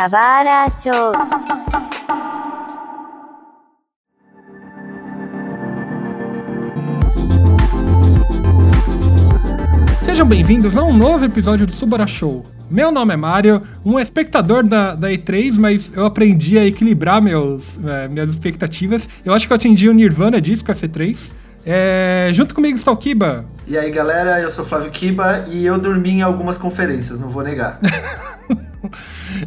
Kawara Show. Sejam bem-vindos a um novo episódio do Subara Show. Meu nome é Mário, um espectador da, da E3, mas eu aprendi a equilibrar meus, é, minhas expectativas. Eu acho que eu atingi o Nirvana disso com a C3. É, junto comigo está o Kiba. E aí galera, eu sou Flávio Kiba e eu dormi em algumas conferências, não vou negar.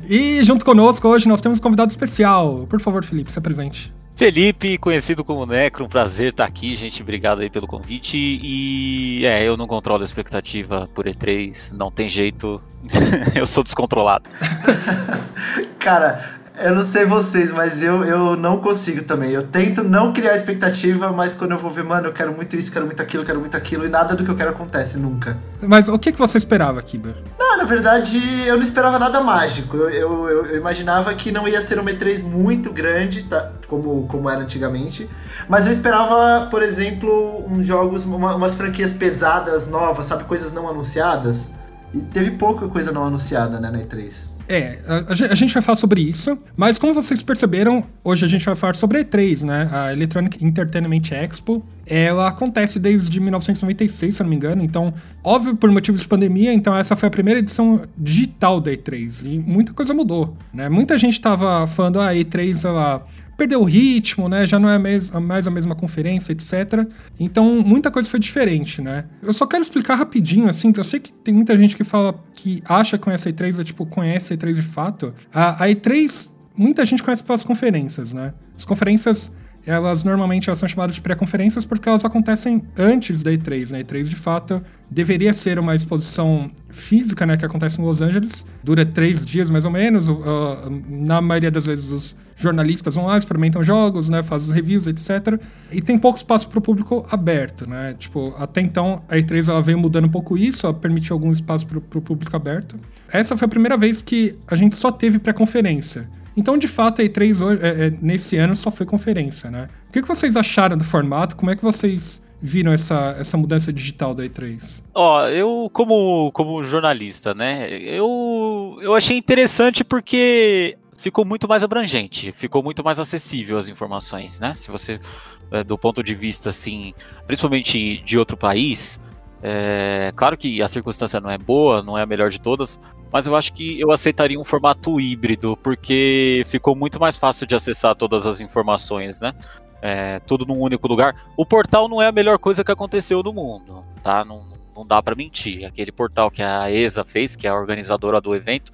e junto conosco hoje nós temos um convidado especial. Por favor, Felipe, se apresente. Felipe, conhecido como Necro, um prazer estar aqui, gente. Obrigado aí pelo convite. E é, eu não controlo a expectativa por E3, não tem jeito. eu sou descontrolado. Cara, eu não sei vocês, mas eu, eu não consigo também. Eu tento não criar expectativa, mas quando eu vou ver, mano, eu quero muito isso, quero muito aquilo, quero muito aquilo, e nada do que eu quero acontece nunca. Mas o que, que você esperava, Kiber? Não, na verdade, eu não esperava nada mágico. Eu, eu, eu, imaginava que não ia ser uma E3 muito grande, tá? como, como era antigamente. Mas eu esperava, por exemplo, uns jogos, uma, umas franquias pesadas, novas, sabe? Coisas não anunciadas. E teve pouca coisa não anunciada, né, na E3. É, a, a, gente vai falar sobre isso, mas como vocês perceberam, hoje a gente vai falar sobre a E3, né? A Electronic Entertainment Expo. Ela acontece desde 1996, se eu não me engano, então, óbvio por motivos de pandemia, então essa foi a primeira edição digital da E3 e muita coisa mudou, né? Muita gente tava falando, ah, a E3 ela perdeu o ritmo, né? Já não é mais, a mesma conferência, etc. Então, muita coisa foi diferente, né? Eu só quero explicar rapidinho, assim, eu sei que tem muita gente que fala que acha que conhece a E3, é tipo, conhece a E3 de fato. A, a E3, muita gente conhece pelas conferências, né? As conferências elas normalmente elas são chamadas de pré-conferências porque elas acontecem antes da E3, né? A E3, de fato, deveria ser uma exposição física, né, que acontece em Los Angeles, dura três dias mais ou menos. Uh, na maioria das vezes, os jornalistas vão lá, experimentam jogos, né, fazem os reviews, etc. E tem pouco espaço para o público aberto, né? Tipo, até então a E3 ela veio mudando um pouco isso, ela permitiu algum espaço para o público aberto. Essa foi a primeira vez que a gente só teve pré-conferência. Então, de fato, a E3 hoje, é, é, nesse ano só foi conferência, né? O que, que vocês acharam do formato? Como é que vocês viram essa, essa mudança digital da E3? Ó, eu como, como jornalista, né, eu, eu achei interessante porque ficou muito mais abrangente, ficou muito mais acessível as informações, né? Se você, é, do ponto de vista, assim, principalmente de outro país, é, claro que a circunstância não é boa, não é a melhor de todas, mas eu acho que eu aceitaria um formato híbrido, porque ficou muito mais fácil de acessar todas as informações, né? É, tudo num único lugar. O portal não é a melhor coisa que aconteceu no mundo, tá? Não, não dá para mentir. Aquele portal que a ESA fez, que é a organizadora do evento,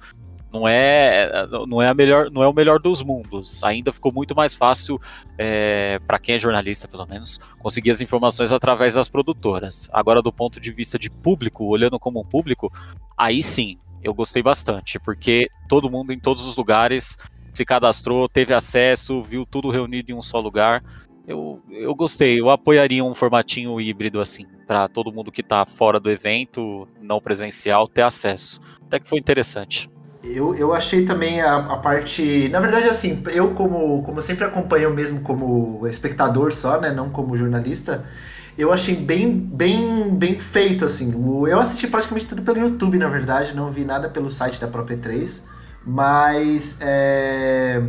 não é não é a melhor não é o melhor dos mundos ainda ficou muito mais fácil é, para quem é jornalista pelo menos conseguir as informações através das produtoras agora do ponto de vista de público olhando como um público aí sim eu gostei bastante porque todo mundo em todos os lugares se cadastrou teve acesso viu tudo reunido em um só lugar eu, eu gostei, eu apoiaria um formatinho híbrido assim, para todo mundo que está fora do evento, não presencial, ter acesso. Até que foi interessante. Eu, eu achei também a, a parte. Na verdade, assim, eu como, como sempre acompanho mesmo como espectador só, né? Não como jornalista, eu achei bem, bem, bem feito, assim. Eu assisti praticamente tudo pelo YouTube, na verdade, não vi nada pelo site da própria 3. Mas é,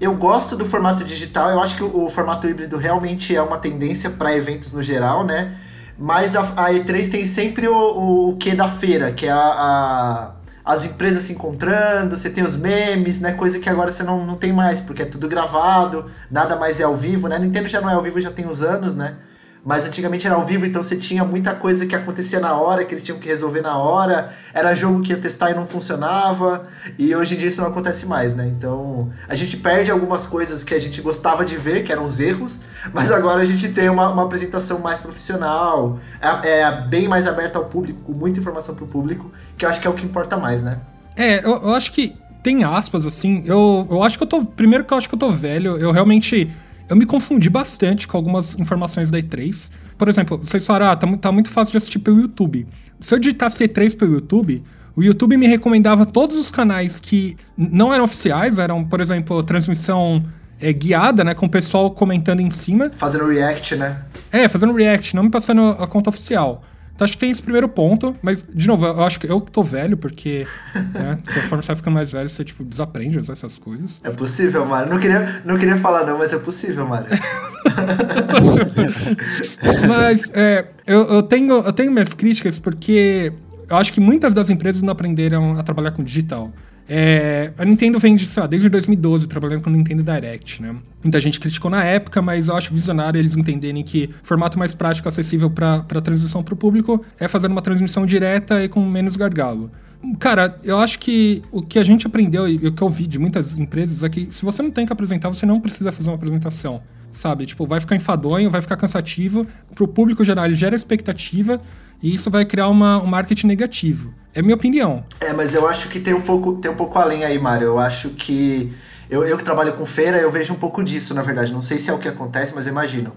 eu gosto do formato digital, eu acho que o, o formato híbrido realmente é uma tendência para eventos no geral, né? Mas a, a E3 tem sempre o, o, o que da feira, que é a, a as empresas se encontrando, você tem os memes, né? Coisa que agora você não, não tem mais, porque é tudo gravado, nada mais é ao vivo, né? Nintendo já não é ao vivo já tem uns anos, né? Mas antigamente era ao vivo, então você tinha muita coisa que acontecia na hora, que eles tinham que resolver na hora. Era jogo que ia testar e não funcionava. E hoje em dia isso não acontece mais, né? Então a gente perde algumas coisas que a gente gostava de ver, que eram os erros, mas agora a gente tem uma, uma apresentação mais profissional, é, é, bem mais aberta ao público, com muita informação pro público, que eu acho que é o que importa mais, né? É, eu, eu acho que tem aspas, assim. Eu, eu acho que eu tô. Primeiro que eu acho que eu tô velho, eu realmente eu me confundi bastante com algumas informações da E3. Por exemplo, vocês falaram, ah, tá, tá muito fácil de assistir pelo YouTube. Se eu digitasse E3 pelo YouTube, o YouTube me recomendava todos os canais que não eram oficiais, eram, por exemplo, transmissão é, guiada, né? Com o pessoal comentando em cima. Fazendo react, né? É, fazendo react, não me passando a conta oficial. Então acho que tem esse primeiro ponto, mas, de novo, eu acho que eu tô velho, porque, né, conforme você vai ficando mais velho, você, tipo, desaprende a usar essas coisas. É possível, Mário. Não queria, não queria falar não, mas é possível, Mário. mas, é, eu, eu, tenho, eu tenho minhas críticas porque eu acho que muitas das empresas não aprenderam a trabalhar com digital. É, a Nintendo vem de, sei lá, desde 2012 trabalhando com o Nintendo Direct, né? Muita gente criticou na época, mas eu acho visionário eles entenderem que o formato mais prático acessível para a transição para o público é fazer uma transmissão direta e com menos gargalo. Cara, eu acho que o que a gente aprendeu e o que eu vi de muitas empresas é que se você não tem que apresentar, você não precisa fazer uma apresentação sabe? Tipo, vai ficar enfadonho, vai ficar cansativo. Pro público geral, ele gera expectativa e isso vai criar uma, um marketing negativo. É minha opinião. É, mas eu acho que tem um pouco, tem um pouco além aí, Mário. Eu acho que. Eu, eu que trabalho com feira, eu vejo um pouco disso, na verdade. Não sei se é o que acontece, mas eu imagino.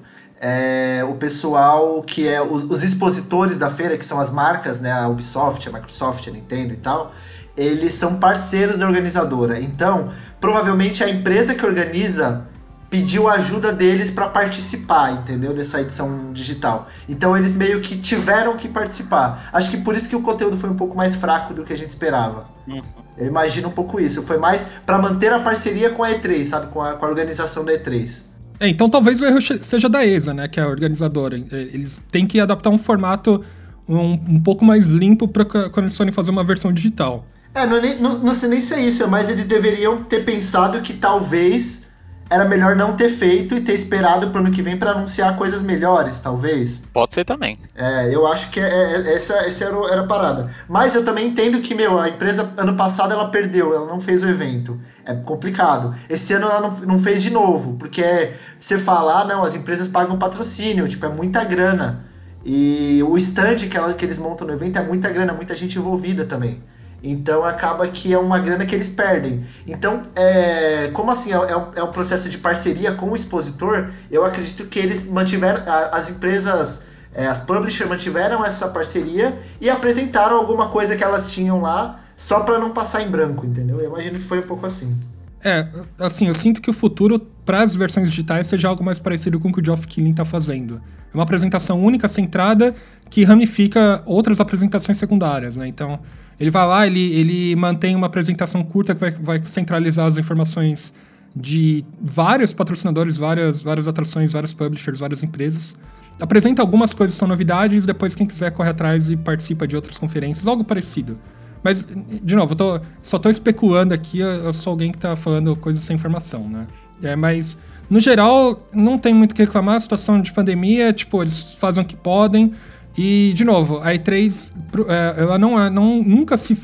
É, o pessoal que é os, os, expositores da feira, que são as marcas, né, a Ubisoft, a Microsoft, a Nintendo e tal, eles são parceiros da organizadora. Então, provavelmente a empresa que organiza pediu ajuda deles para participar, entendeu? Dessa edição digital. Então eles meio que tiveram que participar. Acho que por isso que o conteúdo foi um pouco mais fraco do que a gente esperava. Uhum. Eu imagino um pouco isso. Foi mais para manter a parceria com a E3, sabe? Com a, com a organização da E3. É, então talvez o erro seja da ESA, né? Que é a organizadora. É, eles têm que adaptar um formato um, um pouco mais limpo para quando eles forem fazer uma versão digital. É, não, não, não sei nem se é isso, mas eles deveriam ter pensado que talvez era melhor não ter feito e ter esperado pro ano que vem para anunciar coisas melhores, talvez. Pode ser também. É, eu acho que é, é, essa, essa era, era a parada. Mas eu também entendo que, meu, a empresa ano passado ela perdeu, ela não fez o evento. É complicado. Esse ano ela não, não fez de novo, porque é, você fala, ah, não, as empresas pagam patrocínio, tipo, é muita grana. E o stand que, ela, que eles montam no evento é muita grana, muita gente envolvida também. Então acaba que é uma grana que eles perdem. Então, é, como assim é, é, um, é processo de parceria com o expositor, eu acredito que eles mantiveram, as empresas, é, as publishers mantiveram essa parceria e apresentaram alguma coisa que elas tinham lá só para não passar em branco, entendeu? Eu imagino que foi um pouco assim. É, assim, eu sinto que o futuro para as versões digitais seja algo mais parecido com o que o Geoff Keighley está fazendo. É uma apresentação única, centrada, que ramifica outras apresentações secundárias, né? Então, ele vai lá, ele, ele mantém uma apresentação curta que vai, vai centralizar as informações de vários patrocinadores, várias, várias atrações, vários publishers, várias empresas. Apresenta algumas coisas que são novidades, depois quem quiser corre atrás e participa de outras conferências, algo parecido. Mas, de novo, eu tô, só estou especulando aqui, eu sou alguém que está falando coisas sem informação, né? É, mas, no geral, não tem muito o que reclamar, a situação de pandemia, tipo, eles fazem o que podem, e, de novo, a E3, é, ela não, é, não nunca se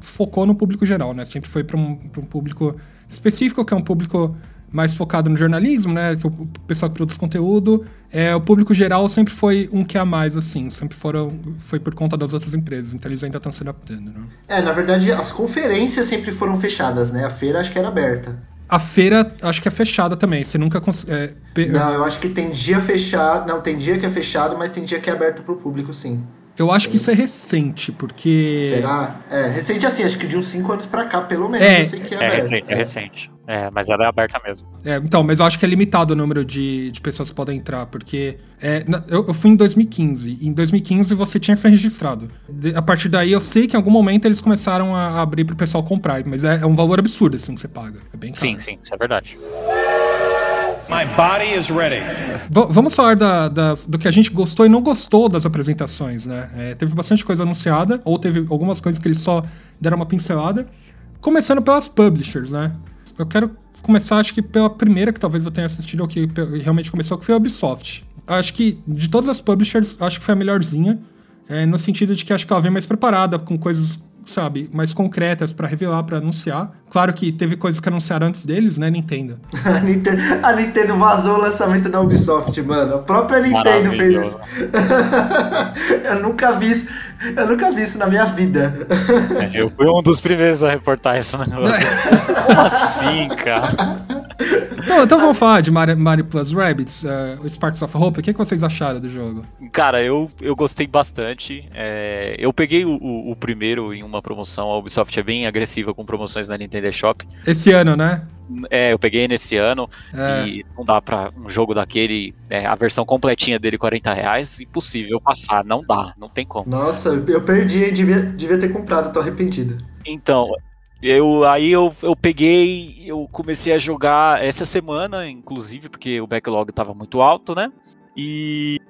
focou no público geral, né? Sempre foi para um, um público específico, que é um público mais focado no jornalismo, né? Que é o pessoal que produz conteúdo. É, o público geral sempre foi um que a mais, assim. Sempre foram, foi por conta das outras empresas. Então eles ainda estão se adaptando, né? É, na verdade, as conferências sempre foram fechadas, né? A feira acho que era aberta. A feira acho que é fechada também. Você nunca cons... é, Não, eu acho que tem dia fechado. Não, tem dia que é fechado, mas tem dia que é aberto pro público, sim. Eu acho que isso é recente, porque. Será? É, recente assim, acho que de uns 5 anos pra cá, pelo menos. É, eu sei que é, é recente, é recente. É, mas ela é aberta mesmo. É, então, mas eu acho que é limitado o número de, de pessoas que podem entrar, porque é, eu, eu, fui em 2015. E em 2015 você tinha que ser registrado. De, a partir daí eu sei que em algum momento eles começaram a abrir pro pessoal comprar, mas é, é um valor absurdo assim que você paga. É bem caro. Sim, sim, isso é verdade. My body is ready. Vamos falar da, do que a gente gostou e não gostou das apresentações, né? É, teve bastante coisa anunciada, ou teve algumas coisas que eles só deram uma pincelada. Começando pelas publishers, né? Eu quero começar, acho que pela primeira que talvez eu tenha assistido, ou que realmente começou, que foi a Ubisoft. Acho que de todas as publishers, acho que foi a melhorzinha. É, no sentido de que acho que ela vem mais preparada, com coisas sabe, mais concretas para revelar, para anunciar. Claro que teve coisas que anunciaram antes deles, né, Nintendo. a Nintendo. A Nintendo vazou o lançamento da Ubisoft, mano. A própria Nintendo fez isso. eu nunca vi isso. Eu nunca vi isso na minha vida. É, eu fui um dos primeiros a reportar esse negócio. Como assim, cara? Então, então vamos falar de Mario, Mario Plus Rabbids, uh, Sparks of Hope. O que, que vocês acharam do jogo? Cara, eu, eu gostei bastante. É, eu peguei o, o, primeiro em uma promoção. A Ubisoft é bem agressiva com promoções na Nintendo Shop. Esse ano, né? É, eu peguei nesse ano é. e não dá pra um jogo daquele, é, a versão completinha dele, 40 reais, impossível passar, não dá, não tem como. Nossa, eu perdi, devia, devia ter comprado, tô arrependido. Então, eu, aí eu, eu peguei, eu comecei a jogar essa semana, inclusive, porque o backlog estava muito alto, né? E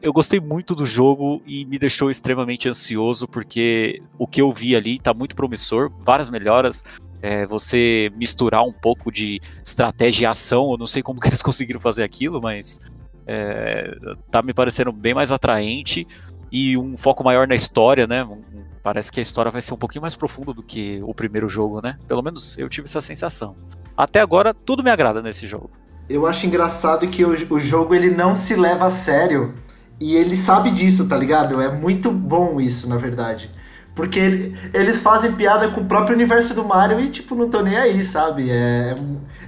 eu gostei muito do jogo e me deixou extremamente ansioso, porque o que eu vi ali está muito promissor, várias melhoras. É, você misturar um pouco de estratégia e ação, eu não sei como que eles conseguiram fazer aquilo, mas é, tá me parecendo bem mais atraente e um foco maior na história, né? Parece que a história vai ser um pouquinho mais profunda do que o primeiro jogo, né? Pelo menos eu tive essa sensação. Até agora, tudo me agrada nesse jogo. Eu acho engraçado que o, o jogo ele não se leva a sério e ele sabe disso, tá ligado? É muito bom isso, na verdade. Porque ele, eles fazem piada com o próprio universo do Mario e, tipo, não tô nem aí, sabe? É,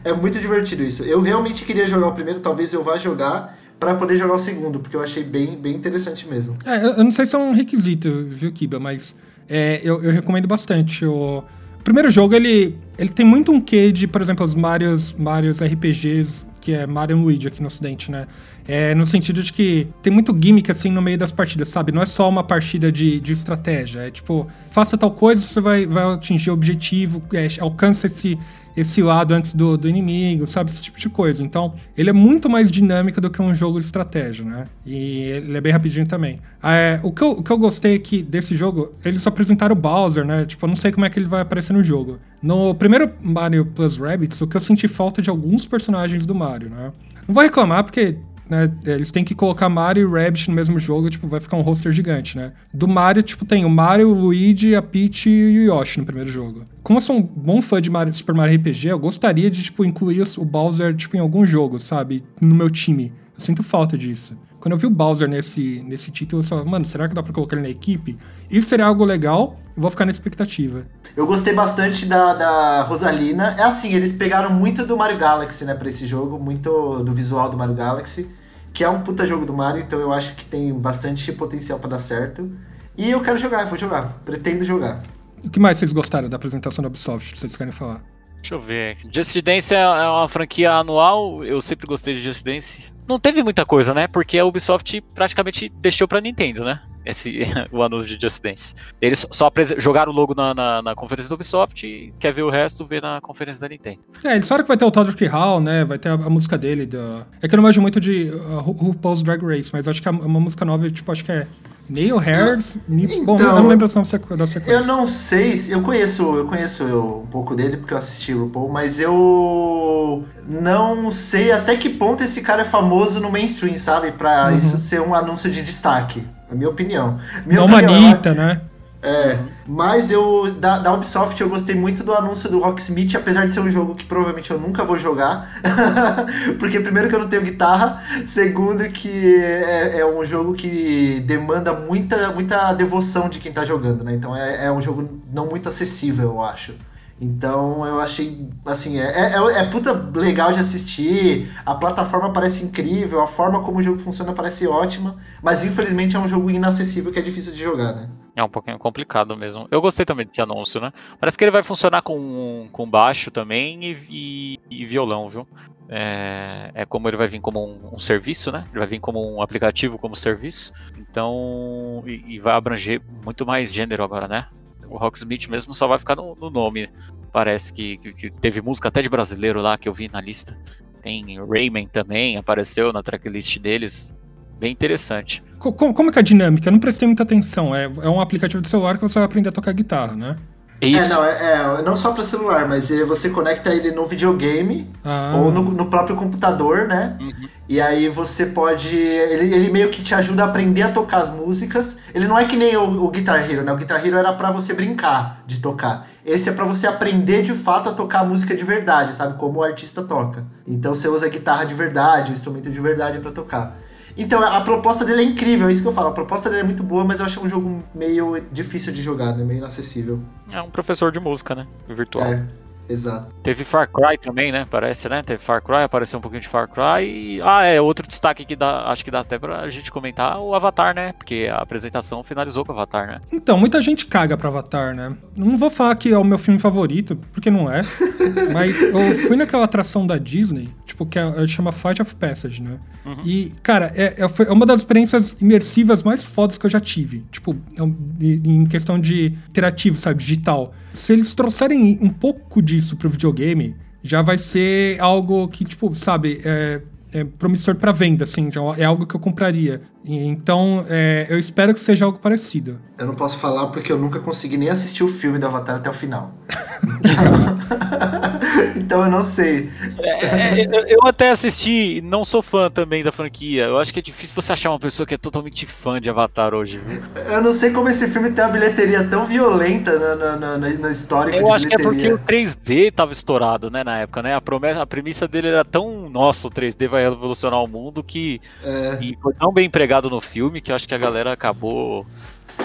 é, é muito divertido isso. Eu realmente queria jogar o primeiro, talvez eu vá jogar para poder jogar o segundo, porque eu achei bem, bem interessante mesmo. É, eu não sei se é um requisito, viu, Kiba, mas é, eu, eu, recomendo bastante. O, primeiro jogo, ele, ele tem muito um quê de, por exemplo, os Marios, Marios RPGs, que é Mario Luigi aqui no ocidente, né? É, no sentido de que tem muito gimmick assim no meio das partidas, sabe? Não é só uma partida de, de estratégia. É tipo, faça tal coisa, você vai, vai atingir o objetivo, é, alcança esse, esse lado antes do, do inimigo, sabe? Esse tipo de coisa. Então, ele é muito mais dinâmico do que um jogo de estratégia, né? E ele é bem rapidinho também. É, o, que eu, o que eu gostei aqui desse jogo, eles apresentaram o Bowser, né? Tipo, eu não sei como é que ele vai aparecer no jogo. No primeiro Mario Plus Rabbids, o que eu senti falta de alguns personagens do Mario, né? Não vou reclamar, porque né? Eles têm que colocar Mario e Rabbit no mesmo jogo, tipo, vai ficar um roster gigante, né? Do Mario, tipo, tem o Mario, o Luigi, a Peach e o Yoshi no primeiro jogo. Como eu sou um bom fã de Mario, Super Mario RPG, eu gostaria de, tipo, incluir o Bowser, tipo, em algum jogo, sabe? No meu time. Eu sinto falta disso. Quando eu vi o Bowser nesse, nesse título, eu falei, mano, será que dá pra colocar ele na equipe? Isso seria algo legal, eu vou ficar na expectativa. Eu gostei bastante da, da Rosalina. É assim, eles pegaram muito do Mario Galaxy, né, pra esse jogo, muito do visual do Mario Galaxy que é um puta jogo do Mario, então eu acho que tem bastante potencial para dar certo. E eu quero jogar, vou jogar, pretendo jogar. O que mais vocês gostaram da apresentação da Ubisoft, vocês querem falar? Deixa eu ver. Just Dance é uma franquia anual, eu sempre gostei de Just Dance. Não teve muita coisa, né? Porque a Ubisoft praticamente deixou pra Nintendo, né? Esse, o anúncio de Just Dance. Eles só jogaram o logo na, na, na, conferência da Ubisoft e quer ver o resto, ver na conferência da Nintendo. É, eles falaram que vai ter o Todrick Hall, né? Vai ter a, a música dele. Da... É que eu não manjo muito de uh, RuPaul's Drag Race, mas acho que é uma música nova, tipo, acho que é Neil Hairs, então, bom, eu não lembro da sequência. Eu não sei, eu conheço, eu conheço um pouco dele porque eu assisti o RuPaul, mas eu não sei até que ponto esse cara é famoso no mainstream, sabe? Pra uhum. isso ser um anúncio de destaque. A minha opinião. Minha não opinião, manita, né? É, mas eu, da, da, Ubisoft, eu gostei muito do anúncio do Rocksmith, apesar de ser um jogo que provavelmente eu nunca vou jogar. Porque, primeiro, que eu não tenho guitarra, segundo, que é, é, um jogo que demanda muita, muita devoção de quem tá jogando, né? Então, é, é um jogo não muito acessível, eu acho. Então eu achei, assim, é, é, é, é, puta legal de assistir, a plataforma parece incrível, a forma como o jogo funciona parece ótima, mas infelizmente é um jogo inacessível que é difícil de jogar, né? É um pouquinho complicado mesmo. Eu gostei também desse anúncio, né? Parece que ele vai funcionar com, com baixo também e, e, e violão, viu? É, é, como ele vai vir como um, um, serviço, né? Ele vai vir como um aplicativo como serviço. Então, e, e vai abranger muito mais gênero agora, né? O Rocksmith mesmo só vai ficar no, no nome. Parece que, que, que, teve música até de brasileiro lá que eu vi na lista. Tem Rayman também, apareceu na tracklist deles. Bem interessante. Como, como é que é a dinâmica? Eu não prestei muita atenção. É, é um aplicativo de celular que você vai aprender a tocar guitarra, né? É isso. É, não, é, é não só para celular, mas você conecta ele no videogame ah. ou no, no, próprio computador, né? Uhum. E aí você pode. Ele, ele meio que te ajuda a aprender a tocar as músicas. Ele não é que nem o, o Guitar Hero, né? O Guitar Hero era para você brincar de tocar. Esse é para você aprender de fato a tocar a música de verdade, sabe? Como o artista toca. Então você usa a guitarra de verdade, o instrumento de verdade para tocar. Então, a proposta dele é incrível, é isso que eu falo. A proposta dele é muito boa, mas eu acho um jogo meio difícil de jogar, né? Meio inacessível. É um professor de música, né? Virtual. É. Exato. Teve Far Cry também, né? Parece, né? Teve Far Cry, apareceu um pouquinho de Far Cry. E... Ah, é, outro destaque que dá, acho que dá até pra gente comentar o Avatar, né? Porque a apresentação finalizou com o Avatar, né? Então, muita gente caga pra Avatar, né? Não vou falar que é o meu filme favorito, porque não é. mas eu fui naquela atração da Disney, tipo, que é, chama Flight of Passage, né? Uhum. E, cara, é, é, é, uma das experiências imersivas mais fodas que eu já tive. Tipo, é em questão de interativo, sabe? Digital. Se eles trouxerem um pouco disso pro videogame, já vai ser algo que, tipo, sabe, é, é promissor para venda, assim, é algo que eu compraria. Então, é, eu espero que seja algo parecido. Eu não posso falar porque eu nunca consegui nem assistir o filme do Avatar até o final. então eu não sei. É, é, eu até assisti, não sou fã também da franquia. Eu acho que é difícil você achar uma pessoa que é totalmente fã de Avatar hoje, viu? Eu não sei como esse filme tem uma bilheteria tão violenta na, na, na, na história Eu acho que é porque o 3D tava estourado, né, na época, né? A, promessa, a premissa dele era tão, nossa, o 3D vai revolucionar o mundo que é. e foi tão bem empregado no filme que eu acho que a galera acabou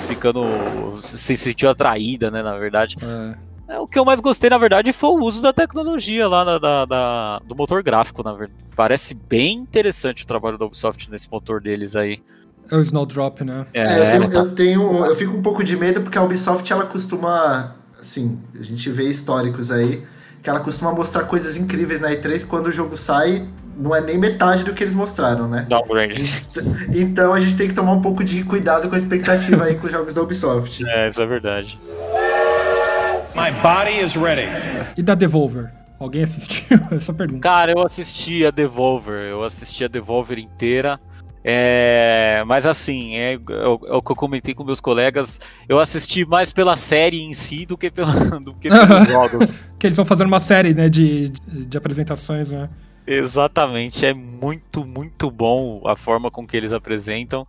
ficando. se sentiu atraída, né, na verdade. É. é. o que eu mais gostei, na verdade, foi o uso da tecnologia lá da, da, da, do motor gráfico, na verdade. Parece bem interessante o trabalho da Ubisoft nesse motor deles aí. É o Snowdrop, né? É, é eu, tenho, tá... eu, tenho, eu fico um pouco de medo porque a Ubisoft ela costuma, assim, a gente vê históricos aí, que ela costuma mostrar coisas incríveis na E3 quando o jogo sai, não é nem metade do que eles mostraram, né? Downgrade. Então a gente tem que tomar um pouco de cuidado com a expectativa aí com os jogos da Ubisoft. É, isso é verdade. My body is ready. E da Devolver? Alguém assistiu essa pergunta? Cara, eu assisti a Devolver, eu assisti a Devolver inteira. É, mas assim, é, é, o, é, o que eu comentei com meus colegas. Eu assisti mais pela série em si do que, pela, do que pelos jogos. que eles vão fazendo uma série né, de, de apresentações, né? Exatamente, é muito, muito bom a forma com que eles apresentam.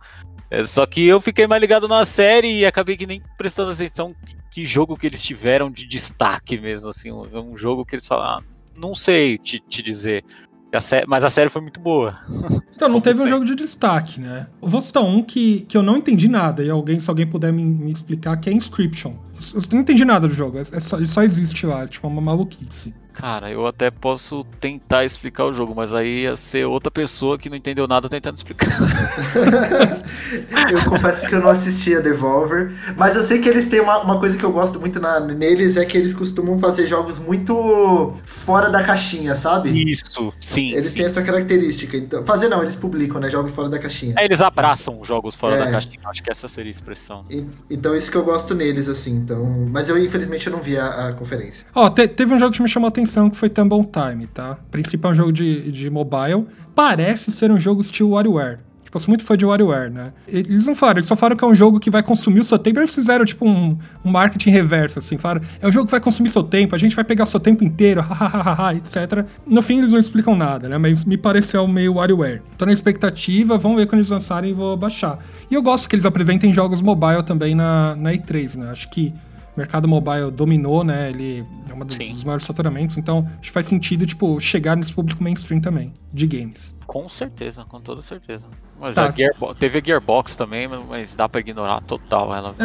É, só que eu fiquei mais ligado na série e acabei que nem prestando atenção que, que jogo que eles tiveram de destaque mesmo, assim, um, um jogo que eles falaram, ah, não sei te, te dizer. A série, mas a série foi muito boa. Então, não teve um jogo de destaque, né? Vou citar um que, que eu não entendi nada, e alguém, se alguém puder me, me explicar, que é Inscription. Eu não entendi nada do jogo, é, é só, ele só existe lá, tipo, uma maluquice. Cara, eu até posso tentar explicar o jogo, mas aí ia ser outra pessoa que não entendeu nada tentando explicar. eu confesso que eu não assisti a Devolver, mas eu sei que eles têm uma, uma coisa que eu gosto muito na, neles, é que eles costumam fazer jogos muito fora da caixinha, sabe? Isso, sim. Eles sim. têm essa característica. Então, fazer não, eles publicam, né? Jogos fora da caixinha. É, eles abraçam jogos fora é. da caixinha, acho que essa seria a expressão. E, então, isso que eu gosto neles, assim. Então, mas eu, infelizmente, eu não vi a, a conferência. Ó, oh, te, teve um jogo que me chamou a atenção atenção que foi Tumble Time, tá? O princípio um jogo de, de mobile. Parece ser um jogo estilo WarioWare. Tipo, eu sou muito fã de WarioWare, né? Eles não falaram, eles só falaram que é um jogo que vai consumir o seu tempo. Eles fizeram, tipo, um, um marketing reverso, assim. Falaram, é um jogo que vai consumir seu tempo, a gente vai pegar seu tempo inteiro, hahaha, etc. No fim, eles não explicam nada, né? Mas me pareceu meio WarioWare. Tô na expectativa, vamos ver quando eles lançarem e vou baixar. E eu gosto que eles apresentem jogos mobile também na, na E3, né? Acho que mercado mobile dominou, né? Ele é um dos, dos, maiores faturamentos, então acho que faz sentido, tipo, chegar nesse público mainstream também, de games. Com certeza, com toda certeza. Mas tá, a Gearbox, teve a Gearbox também, mas dá pra ignorar total ela.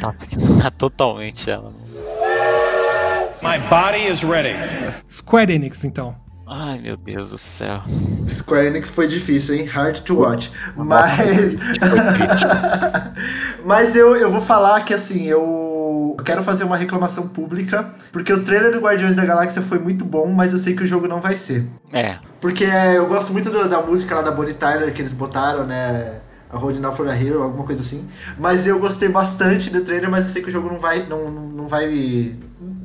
dá pra ignorar totalmente ela. My body is ready. Square Enix, então. Ai, meu Deus do céu. Square Enix foi difícil, hein? Hard to watch. Nossa, mas. mas eu, eu vou falar que assim, eu quero fazer uma reclamação pública, porque o trailer do Guardiões da Galáxia foi muito bom, mas eu sei que o jogo não vai ser. É. Porque eu gosto muito do, da música lá da Bonnie Tyler que eles botaram, né? A Road Now for a Hero, alguma coisa assim. Mas eu gostei bastante do trailer, mas eu sei que o jogo não vai. Não, não vai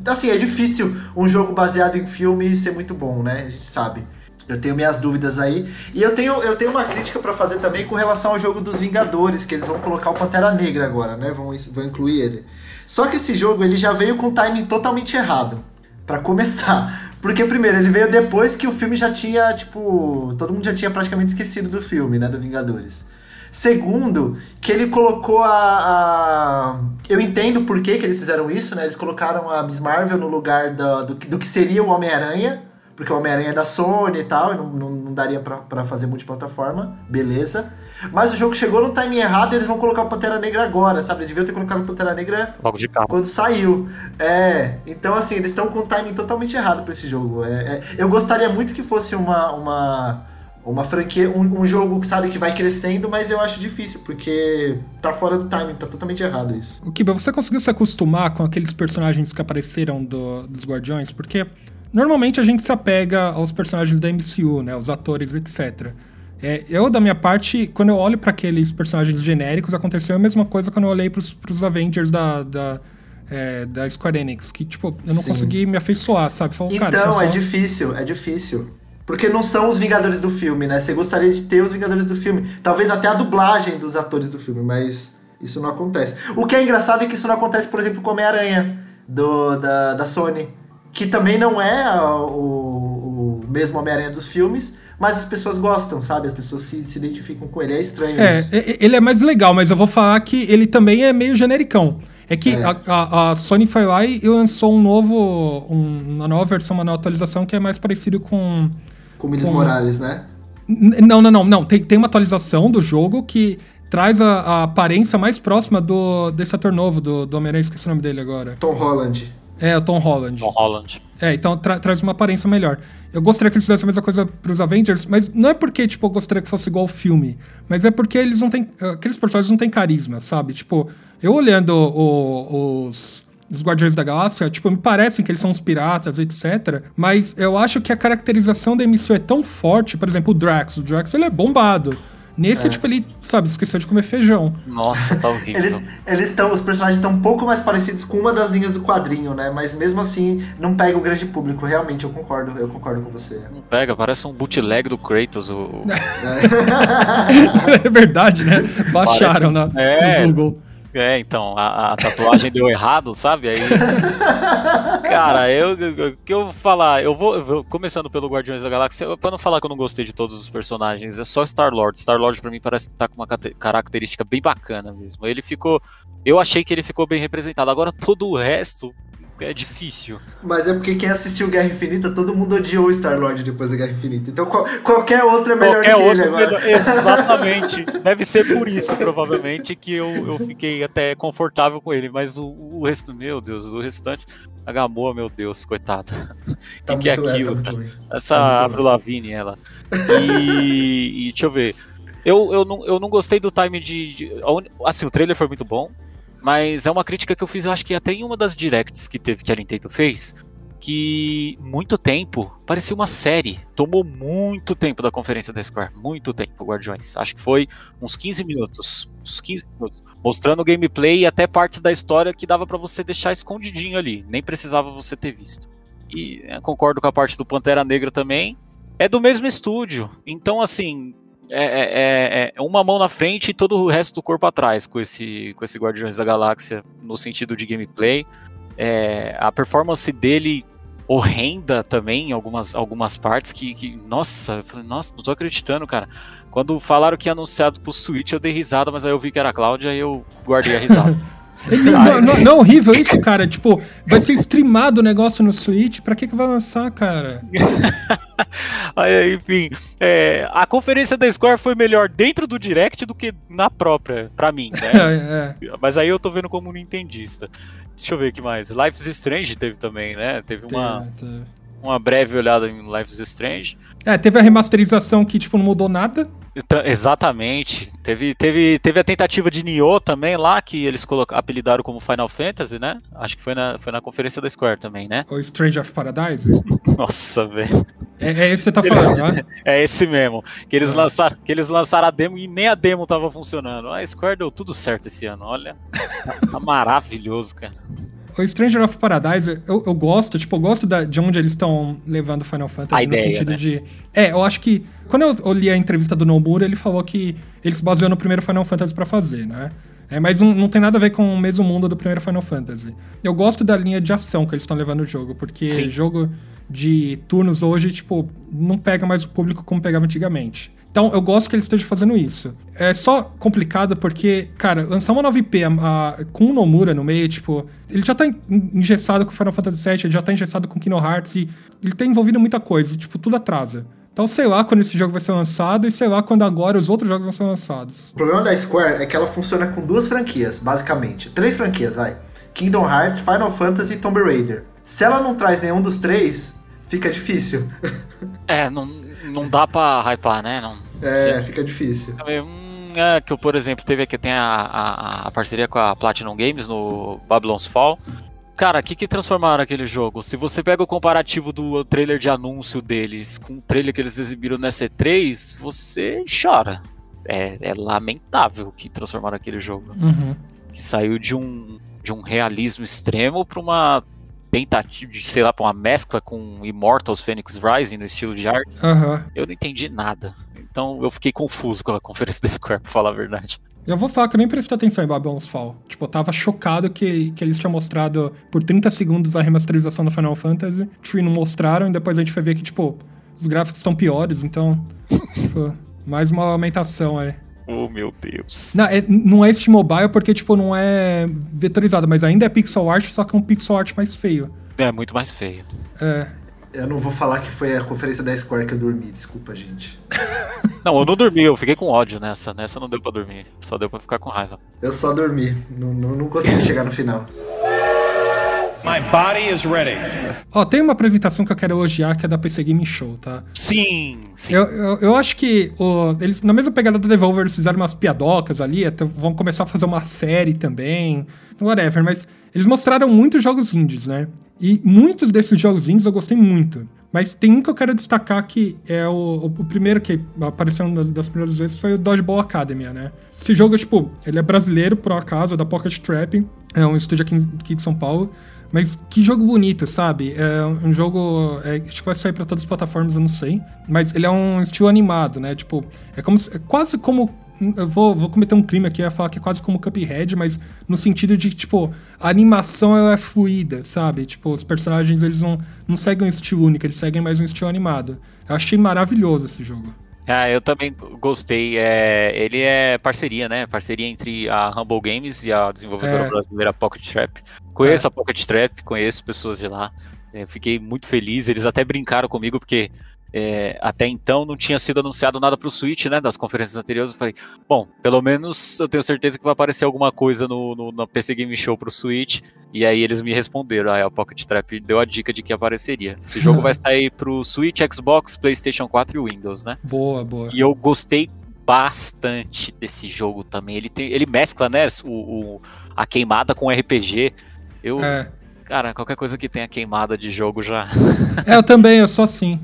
assim, é difícil um jogo baseado em filme ser muito bom, né? A gente sabe. Eu tenho minhas dúvidas aí. E eu tenho, eu tenho uma crítica para fazer também com relação ao jogo dos Vingadores, que eles vão colocar o Pantera Negra agora, né? Vão, vão incluir ele. Só que esse jogo ele já veio com o timing totalmente errado. para começar. Porque, primeiro, ele veio depois que o filme já tinha, tipo. Todo mundo já tinha praticamente esquecido do filme, né? Do Vingadores. Segundo, que ele colocou a, a... Eu entendo por que, que eles fizeram isso, né? Eles colocaram a Miss Marvel no lugar do, do, do que seria o Homem-Aranha, porque o Homem-Aranha é da Sony e tal, e não, não, não daria para fazer multiplataforma, beleza. Mas o jogo chegou no timing errado e eles vão colocar o Pantera Negra agora, sabe? Eles deviam ter colocado o Pantera Negra Logo de cara. quando saiu. É, então assim, eles estão com o timing totalmente errado para esse jogo. É, é, eu gostaria muito que fosse uma, uma, uma franquia, um, um, jogo que sabe que vai crescendo, mas eu acho difícil, porque tá fora do timing, tá totalmente errado isso. O Kiba, você conseguiu se acostumar com aqueles personagens que apareceram do, dos Guardiões? Porque normalmente a gente se apega aos personagens da MCU, né? Os atores, etc. É, eu, da minha parte, quando eu olho para aqueles personagens genéricos, aconteceu a mesma coisa quando eu olhei pros, pros Avengers da, da, é, da Square Enix. Que, tipo, eu não Sim. consegui me afeiçoar, sabe? Falou, então, cara, só... é difícil, é difícil. Porque não são os Vingadores do filme, né? Você gostaria de ter os Vingadores do filme. Talvez até a dublagem dos atores do filme, mas isso não acontece. O que é engraçado é que isso não acontece, por exemplo, com Homem-Aranha, da, da Sony. Que também não é o, o mesmo Homem-Aranha dos filmes, mas as pessoas gostam, sabe? As pessoas se, se identificam com ele. É estranho é, isso. Ele é mais legal, mas eu vou falar que ele também é meio genericão. É que é. A, a, a, Sony foi lá e lançou um novo, um, uma nova versão, uma nova atualização que é mais parecido com... Com Miles com... Morales, né? Não, não, não, não. Tem, tem uma atualização do jogo que traz a, a aparência mais próxima do, desse ator novo, do, do Homem-Aranha, esqueci o nome dele agora. Tom Holland. É, o Tom Holland. Tom Holland. É, então tra traz uma aparência melhor. Eu gostaria que eles fizessem a mesma coisa pros Avengers, mas não é porque, tipo, eu gostaria que fosse igual ao filme, mas é porque eles não têm. Aqueles personagens não têm carisma, sabe? Tipo, eu olhando o, os, os Guardiões da Galáxia, tipo, me parecem que eles são uns piratas, etc. Mas eu acho que a caracterização da MCU é tão forte, por exemplo, o Drax. O Drax, ele é bombado. Nesse, é. tipo, ele, sabe, esqueceu de comer feijão. Nossa, tá horrível. ele, eles estão, os personagens estão um pouco mais parecidos com uma das linhas do quadrinho, né? Mas mesmo assim, não pega o grande público. Realmente, eu concordo, eu concordo com você. Não pega, parece um bootleg do Kratos. O... É. é verdade, né? Baixaram parece... na, é. no Google. É, então, a, a tatuagem deu errado, sabe? Aí. Cara, eu. O que eu vou falar? Eu vou, eu vou, Começando pelo Guardiões da Galáxia, pra não falar que eu não gostei de todos os personagens, é só Star-Lord. Star-Lord pra mim parece que tá com uma característica bem bacana mesmo. Ele ficou. Eu achei que ele ficou bem representado. Agora todo o resto, é difícil. Mas é porque quem assistiu Guerra Infinita, todo mundo odiou o Star-Lord depois da Guerra Infinita. Então qual, qualquer outro é melhor qualquer que ele agora. Melhor, exatamente. Deve ser por isso, provavelmente, que eu, eu fiquei até confortável com ele. Mas o, o resto, meu Deus, o restante. A Gamoa, meu Deus, coitada. O tá que, que é aquilo? Tá Essa tá Avril Lavigne, ela. E, e, deixa eu ver. Eu, eu, não, eu não gostei do time de, de. Assim, o trailer foi muito bom. Mas é uma crítica que eu fiz, eu acho que até em uma das directs que teve que a Nintendo fez, que muito tempo parecia uma série. Tomou muito tempo da conferência da Square, muito tempo, Guardiões. Acho que foi uns 15 minutos, uns 15 minutos, mostrando gameplay e até partes da história que dava para você deixar escondidinho ali, nem precisava você ter visto. E é, concordo com a parte do Pantera Negra também. É do mesmo estúdio, então assim, é, é, é, é, uma mão na frente e todo o resto do corpo atrás com esse, com esse Guardiões da Galáxia no sentido de gameplay. É, a performance dele horrenda também em algumas, algumas partes que, que, nossa, eu falei, nossa, não tô acreditando, cara. Quando falaram que ia anunciado pro Switch, eu dei risada, mas aí eu vi que era a Cláudia e eu guardei a risada. não, não, não, é horrível isso, cara. Tipo, vai ser streamado o negócio no Switch. Pra que, que vai lançar, cara? aí, enfim, é, a conferência da Square foi melhor dentro do Direct do que na própria, pra mim, né? É, é. Mas aí eu tô vendo como nintendista. Deixa eu ver o que mais. Life is Strange teve também, né? Teve uma, teve, teve. Uma breve olhada em Life is Strange. É, teve a remasterização que, tipo, não mudou nada. Então, exatamente. Teve, teve, teve a tentativa de Nioh também lá, que eles colocaram, apelidaram como Final Fantasy, né? Acho que foi na, foi na conferência da Square também, né? O Strange of Paradise? Nossa, velho. É, é, esse que você tá falando, né? É esse mesmo. Que eles, é. lançaram, que eles lançaram a demo e nem a demo tava funcionando. A Square deu tudo certo esse ano, olha. Tá maravilhoso, cara o Stranger of Paradise, eu, eu gosto, tipo, eu gosto da, de onde eles estão levando Final Fantasy a no ideia, sentido né? de. É, eu acho que. Quando eu, eu li a entrevista do Nomura, ele falou que ele se baseou no primeiro Final Fantasy para fazer, né? É, mas um, não tem nada a ver com o mesmo mundo do primeiro Final Fantasy. Eu gosto da linha de ação que eles estão levando o jogo, porque Sim. jogo de turnos hoje, tipo, não pega mais o público como pegava antigamente. Então, eu gosto que eles estejam fazendo isso. É só complicado porque, cara, lançar uma 9P a, a, com o Nomura no meio, tipo, ele já tá engessado com Final Fantasy VII, ele já tá engessado com Kingdom Hearts e ele tá envolvido em muita coisa, e, tipo, tudo atrasa. Então, sei lá quando esse jogo vai ser lançado e sei lá quando agora os outros jogos vão ser lançados. O problema da Square é que ela funciona com duas franquias, basicamente. Três franquias, vai. Kingdom Hearts, Final Fantasy e Tomb Raider. Se ela não traz nenhum dos três, fica difícil. É, não, não dá pra hypar, né? Não, é, fica difícil. É, que eu, por exemplo, teve aqui, tem a, a, a, parceria com a Platinum Games no Babylon's Fall. Cara, o que, que transformaram aquele jogo? Se você pega o comparativo do trailer de anúncio deles com o trailer que eles exibiram na C3, você chora. É, é lamentável que transformaram aquele jogo. Uhum. Que saiu de um, de um realismo extremo para uma tentativa de, sei lá, pra uma mescla com Immortals Phoenix Rising no estilo de arte. Uhum. Eu não entendi nada. Então eu fiquei confuso com a conferência da Square, pra falar a verdade. Eu vou falar que eu nem prestei atenção em Babylon's Fall. Tipo, eu tava chocado que, que eles tinham mostrado por 30 segundos a remasterização do Final Fantasy. Tipo, e não mostraram, e depois a gente foi ver que, tipo, os gráficos estão piores, então. tipo, mais uma aumentação aí. Oh, meu Deus. Não é, não é Steam Mobile porque, tipo, não é vetorizado, mas ainda é pixel art, só que é um pixel art mais feio. É, muito mais feio. É. Eu não vou falar que foi a conferência da Square que eu dormi, desculpa, gente. Não, eu não dormi, eu fiquei com ódio nessa. Nessa não deu pra dormir, só deu pra ficar com raiva. Eu só dormi, não, não, não consegui chegar no final. My body is ready. Ó, tem uma apresentação que eu quero elogiar que é da PC Gaming Show, tá? Sim, sim. Eu, eu, eu acho que o, eles, na mesma pegada da Devolver, eles fizeram umas piadocas ali, até vão começar a fazer uma série também, whatever, mas eles mostraram muitos jogos indies, né? E muitos desses jogos indies eu gostei muito. Mas tem um que eu quero destacar que é o, o primeiro que apareceu das primeiras vezes foi o Dodgeball Academy, né? Esse jogo, tipo, ele é brasileiro, por acaso, é da Pocket Trap, é um estúdio aqui, aqui de São Paulo. Mas que jogo bonito, sabe? É um jogo. É, acho que vai sair para todas as plataformas, eu não sei. Mas ele é um estilo animado, né? Tipo, é como é quase como. Eu vou, vou cometer um crime aqui, ia falar que é quase como Cuphead, mas no sentido de que, tipo, a animação é fluida, sabe? Tipo, os personagens eles não, não seguem um estilo único, eles seguem mais um estilo animado. Eu achei maravilhoso esse jogo. Ah, eu também gostei. É, ele é parceria, né? Parceria entre a Humble Games e a desenvolvedora é. brasileira Pocket Trap. Conheço é. a Pocket Trap, conheço pessoas de lá. É, fiquei muito feliz. Eles até brincaram comigo porque é, até então não tinha sido anunciado nada para o Switch, né? Das conferências anteriores. Eu falei, bom, pelo menos eu tenho certeza que vai aparecer alguma coisa no, no, no PC Game Show para o Switch. E aí eles me responderam. Aí a Pocket Trap deu a dica de que apareceria. Esse jogo vai sair para o Switch, Xbox, PlayStation 4 e Windows, né? Boa, boa. E eu gostei bastante desse jogo também. Ele, tem, ele mescla, né? O, o a queimada com RPG. Eu. É. Cara, qualquer coisa que tenha queimada de jogo já. É, eu também, eu sou assim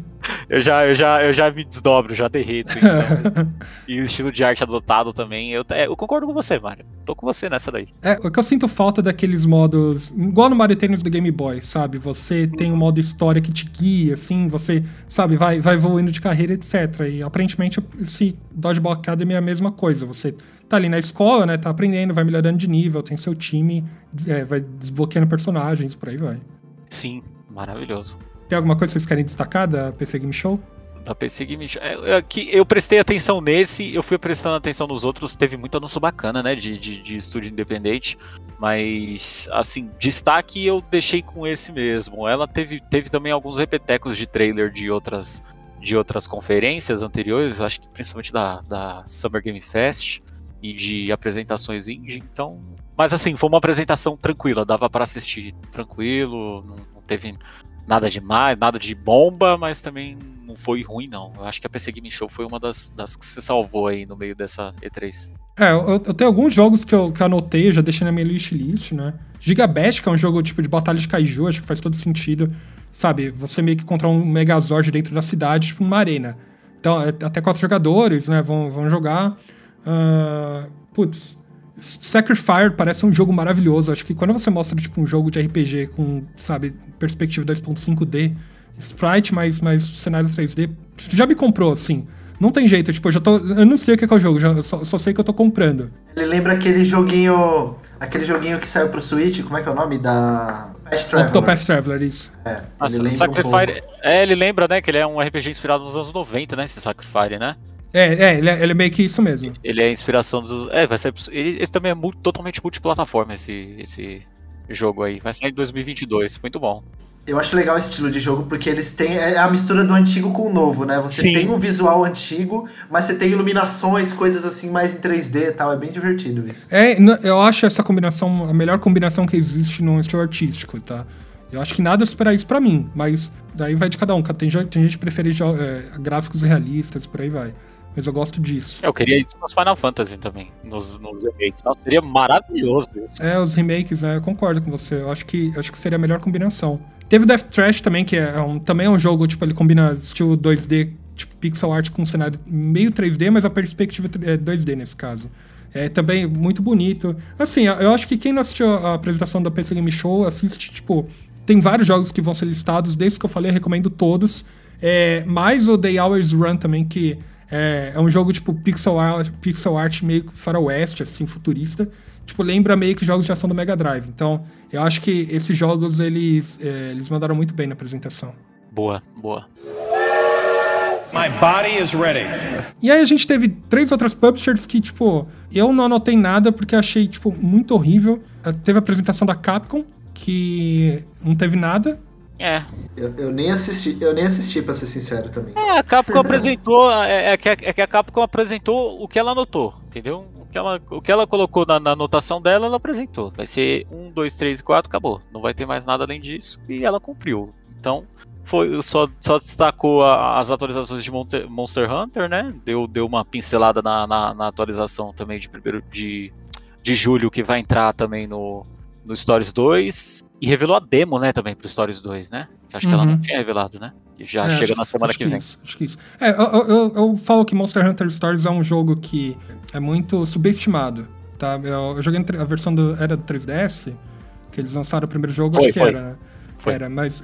eu já, eu já, eu já me desdobro, já derreto. Então. e o estilo de arte adotado também. Eu, é, eu concordo com você, Mario. Tô com você nessa daí. É, o que eu sinto falta daqueles modos. Igual no Mario Tennis do Game Boy, sabe? Você tem um modo história que te guia, assim, você, sabe, vai, vai evoluindo de carreira, etc. E aparentemente esse Dodgeball Academy é a mesma coisa. Você tá ali na escola, né? Tá aprendendo, vai melhorando de nível, tem seu time, é, vai desbloqueando personagens, por aí vai. Sim, maravilhoso. Tem alguma coisa que vocês querem destacar da PC Game Show? Da PC Game Show. É, é, que eu prestei atenção nesse, eu fui prestando atenção nos outros, teve muito anúncio bacana, né? De, de, de estúdio independente. Mas, assim, destaque eu deixei com esse mesmo. Ela teve, teve também alguns repetecos de trailer de outras, de outras conferências anteriores, acho que principalmente da, da Summer Game Fest e de apresentações indie, então. Mas assim, foi uma apresentação tranquila, dava para assistir tranquilo, não, não teve nada demais, nada de bomba, mas também não foi ruim, não. Eu acho que a PC Game Show foi uma das, das que se salvou aí no meio dessa E3. É, eu, eu tenho alguns jogos que eu, que eu anotei, eu já deixei na minha list list, né? Gigabest, que é um jogo tipo de batalha de kaiju, acho que faz todo sentido. Sabe, você meio que encontrar um Megazord dentro da cidade, tipo uma arena. Então, é, até quatro jogadores, né, vão, vão jogar. Uh, putz, Sacrifice parece um jogo maravilhoso. Acho que quando você mostra tipo um jogo de RPG com, sabe, perspectiva 2.5D, sprite mais mais cenário 3D, já me comprou assim. Não tem jeito, tipo, eu já tô. Eu não sei o que é, o jogo, já, só, só sei que eu tô comprando. Ele lembra aquele joguinho. Aquele joguinho que saiu pro Switch, como é que é o nome? Da. Path Traveler. Octopath Traveler, isso. É, Nossa, ele Sacrifire. Um é, ele lembra, né, que ele é um RPG inspirado nos anos 90, né? Esse Sacrifire, né? É, é, ele é, ele é meio que isso mesmo. Ele é a inspiração dos. É, vai ser. Ele, esse também é muito, totalmente multiplataforma, esse, esse jogo aí. Vai sair em 2022. Muito bom. Eu acho legal esse estilo de jogo porque eles têm é a mistura do antigo com o novo, né? Você Sim. tem um visual antigo, mas você tem iluminações, coisas assim mais em 3D e tal. É bem divertido isso. É, eu acho essa combinação a melhor combinação que existe num estilo artístico, tá? Eu acho que nada supera isso para mim, mas daí vai de cada um. Tem, tem gente que prefere é, gráficos realistas, por aí vai. Mas eu gosto disso. Eu queria isso nos Final Fantasy também, nos, nos remakes. Nossa, seria maravilhoso isso. É, os remakes, né? Eu concordo com você. Eu acho que, eu acho que seria a melhor combinação. Teve o Death Trash também, que é um, também é um jogo, tipo, ele combina estilo 2D, tipo pixel art com um cenário meio 3D, mas a perspectiva é 2D nesse caso. É também muito bonito. Assim, eu acho que quem não assistiu a apresentação da PC Game Show, assiste, tipo, tem vários jogos que vão ser listados, desde que eu falei, eu recomendo todos. É, mais o Day Hours Run também, que é, é um jogo tipo pixel art, pixel art meio faroeste, assim, futurista. Tipo, lembra meio que jogos de ação do Mega Drive. Então, eu acho que esses jogos, eles, é, eles mandaram muito bem na apresentação. Boa, boa. My body is ready. E aí a gente teve três outras publishers que, tipo, eu não anotei nada porque achei, tipo, muito horrível. Teve a apresentação da Capcom, que não teve nada. É. Eu, eu, nem assisti, eu nem assisti, pra ser sincero também. É, a Capcom apresentou. É, é, que a, é que a Capcom apresentou o que ela anotou, entendeu? O que ela, o que ela colocou na, na anotação dela, ela apresentou. Vai ser um, dois, três e quatro, acabou. Não vai ter mais nada além disso. E ela cumpriu. Então, foi só, só destacou a, as atualizações de Monster, Monster, Hunter, né? Deu, deu uma pincelada na, na, na atualização também de primeiro de, de julho, que vai entrar também no, no Stories 2 e revelou a demo, né, também pro Stories 2, né? Que acho uhum. que ela não uhum. tinha revelado, né? Que já é, chega na semana que, que, vem. Isso, acho que isso. É, eu, eu, eu, falo que Monster Hunter Stories é um jogo que é muito subestimado, tá? Eu, eu joguei a versão do era do 3DS, que eles lançaram o primeiro jogo, foi, acho que foi. era, né? Foi. Era, mas uh,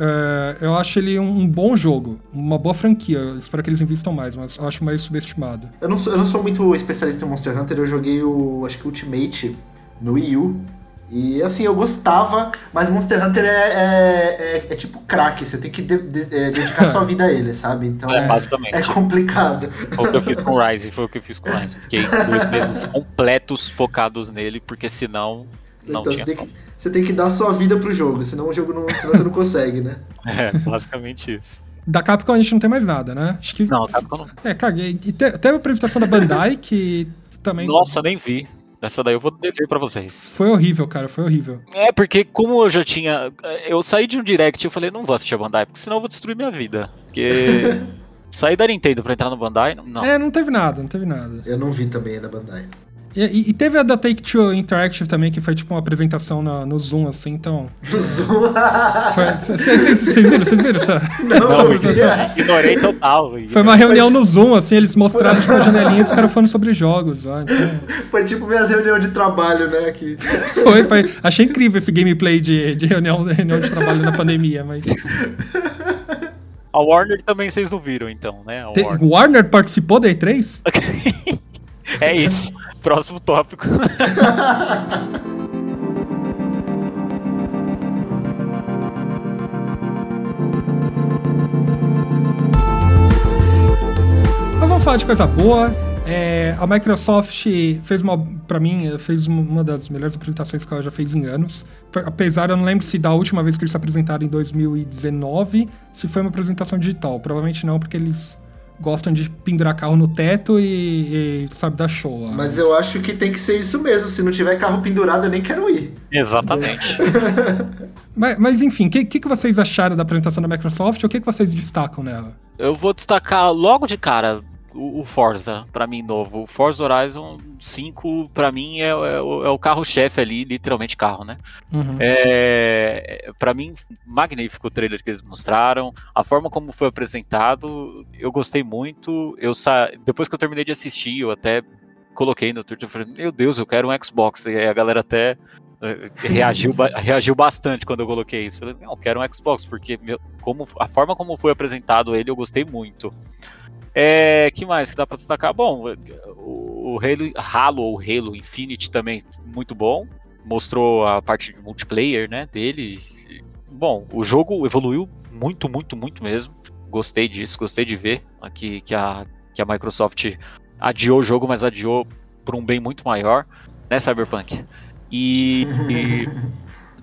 eu acho ele um, um, bom jogo, uma boa franquia. Eu espero que eles investam mais, mas eu acho mais subestimado. Eu não, sou, eu não sou muito especialista em Monster Hunter, eu joguei o, acho que Ultimate no Wii U, e assim, eu gostava, mas Monster Hunter é, é, é, é tipo crack, você tem que de, de, é, dedicar sua vida a ele, sabe? Então é, basicamente. é complicado. Foi o que eu fiz com o Rise, foi o que eu fiz com o Rise. Fiquei dois meses completos focados nele, porque senão não então, tinha você tem, que, você tem que dar sua vida pro jogo, senão o jogo não, senão você não consegue, né? É, basicamente isso. Da Capcom a gente não tem mais nada, né? Acho que. Não, Capcom não. É, caguei. E te, teve a apresentação da Bandai, que também. Nossa, nem vi. Essa daí eu vou dever para vocês. Foi horrível, cara, foi horrível. É, porque como eu já tinha. Eu saí de um direct e eu falei, não vou assistir a Bandai, porque senão eu vou destruir minha vida. Porque. sair da Nintendo pra entrar no Bandai, não. É, não teve nada, não teve nada. Eu não vi também a da Bandai. E, e, teve a da Take-Two Interactive também, que foi tipo uma apresentação no, no Zoom, assim, então... No Zoom? Vocês viram? Vocês viram? Essa, não, não ignorei total. Foi uma reunião no Zoom, assim, eles mostraram tipo, a janelinha e os caras falando sobre jogos. Ó, então... Foi tipo minhas reuniões de trabalho, né, aqui. Foi, foi. Achei incrível esse gameplay de, de reunião, reunião de trabalho na pandemia, mas... A Warner também vocês não viram, então, né? Warner. Warner participou da E3? é isso. Próximo tópico. Mas vamos falar de coisa boa. É, a Microsoft fez uma, para mim, fez uma das melhores apresentações que ela já fez em anos. Apesar, eu não lembro se da última vez que eles se apresentaram em 2019, se foi uma apresentação digital. Provavelmente não, porque eles gostam de pendurar carro no teto e, e sabe, dar show. Mas, mas, eu acho que tem que ser isso mesmo. Se não tiver carro pendurado, eu nem quero ir. Exatamente. mas, mas, enfim, o que, que, vocês acharam da apresentação da Microsoft? O que, que vocês destacam nela? Eu vou destacar logo de cara o, Forza, para mim, novo. O Forza Horizon 5, para mim, é, é, é o carro-chefe ali, literalmente carro, né? Uhum. É, para mim, magnífico o trailer que eles mostraram. A forma como foi apresentado, eu gostei muito. Eu sa... Depois que eu terminei de assistir, eu até coloquei no Twitter, eu falei, meu Deus, eu quero um Xbox. E aí a galera até eh, reagiu, reagiu bastante quando eu coloquei isso. Eu falei, não, eu quero um Xbox, porque meu, como, a forma como foi apresentado ele, eu gostei muito. É, que mais que dá pra destacar? Bom, o, o Halo, Halo ou Halo Infinite também muito bom. Mostrou a parte de multiplayer, né, dele. Bom, o jogo evoluiu muito, muito, muito mesmo. Gostei disso, gostei de ver aqui que a, que a Microsoft adiou o jogo, mas adiou por um bem muito maior, né, Cyberpunk? E, e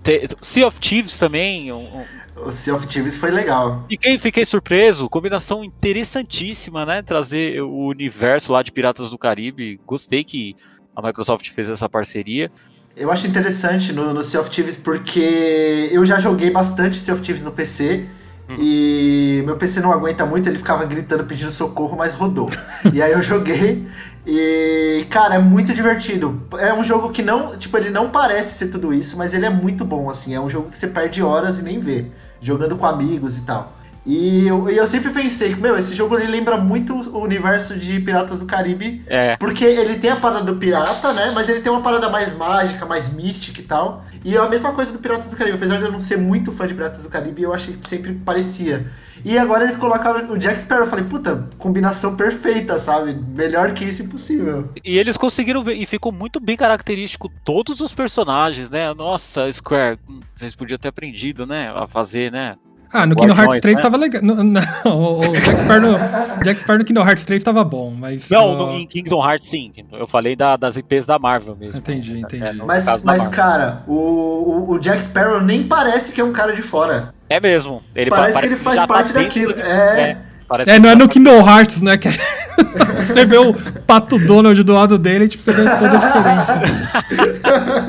Sea of Thieves também. Um, o Sea of Thieves foi legal. Fiquei, fiquei surpreso, combinação interessantíssima, né? Trazer o universo lá de Piratas do Caribe. Gostei que a Microsoft fez essa parceria. Eu acho interessante no, no Sea of Thieves porque eu já joguei bastante Sea of Thieves no PC. Hum. E meu PC não aguenta muito, ele ficava gritando pedindo socorro, mas rodou. e aí eu joguei e, cara, é muito divertido. É um jogo que não, tipo, ele não parece ser tudo isso, mas ele é muito bom, assim. É um jogo que você perde horas e nem vê, jogando com amigos e tal. E eu, eu sempre pensei, meu, esse jogo ele lembra muito o universo de Piratas do Caribe. É. Porque ele tem a parada do pirata, né? Mas ele tem uma parada mais mágica, mais mística e tal. E é a mesma coisa do Piratas do Caribe. Apesar de eu não ser muito fã de Piratas do Caribe, eu achei que sempre parecia. E agora eles colocaram o Jack Sparrow. Eu falei, puta, combinação perfeita, sabe? Melhor que isso impossível. E eles conseguiram ver, e ficou muito bem característico todos os personagens, né? Nossa, Square, vocês podiam ter aprendido, né? A fazer, né? Ah, no Kingdom Hearts 3 né? tava legal. No, não, o, o Jack, Sparrow no, Jack Sparrow no Kingdom Hearts 3 tava bom, mas. Não, no, em Kingdom Hearts sim. Eu falei da, das IPs da Marvel mesmo. Entendi, entendi. É, mas, mas cara, o, o, Jack Sparrow nem parece que é um cara de fora. É mesmo. Ele parece, que ele faz tá parte tá daquilo. É. é. É, não é no tá Kingdom Hearts, né? Que você vê o Pato Donald do lado dele, tipo, você vê toda a diferença.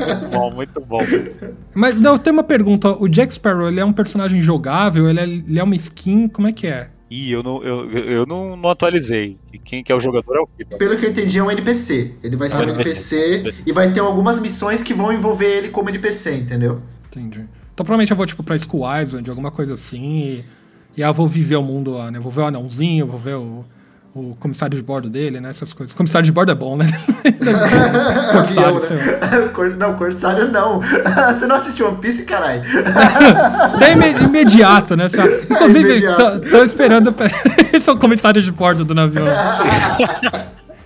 muito bom, muito bom. Mas não, tem uma pergunta. O Jack Sparrow, ele é um personagem jogável? Ele é, ele é uma skin? Como é que é? Ih, eu não, eu, eu não, não atualizei. E quem que é o jogador é o Kiba. Pelo que eu entendi, é um NPC. Ele vai ser ah, um NPC, NPC, e vai ter algumas missões que vão envolver ele como NPC, entendeu? Entendi. Então provavelmente eu vou, tipo, pra School Island, alguma coisa assim, e, e eu vou viver o mundo lá, né? vou ver o anãozinho, vou ver o, o comissário de bordo dele, né? Essas coisas. Comissário de bordo é bom, né? corsário, sei lá. Não, corsário não. Você não assistiu One Piece, caralho? Até imediato, né? Inclusive, tô, tô esperando. Esse é o comissário de bordo do navio.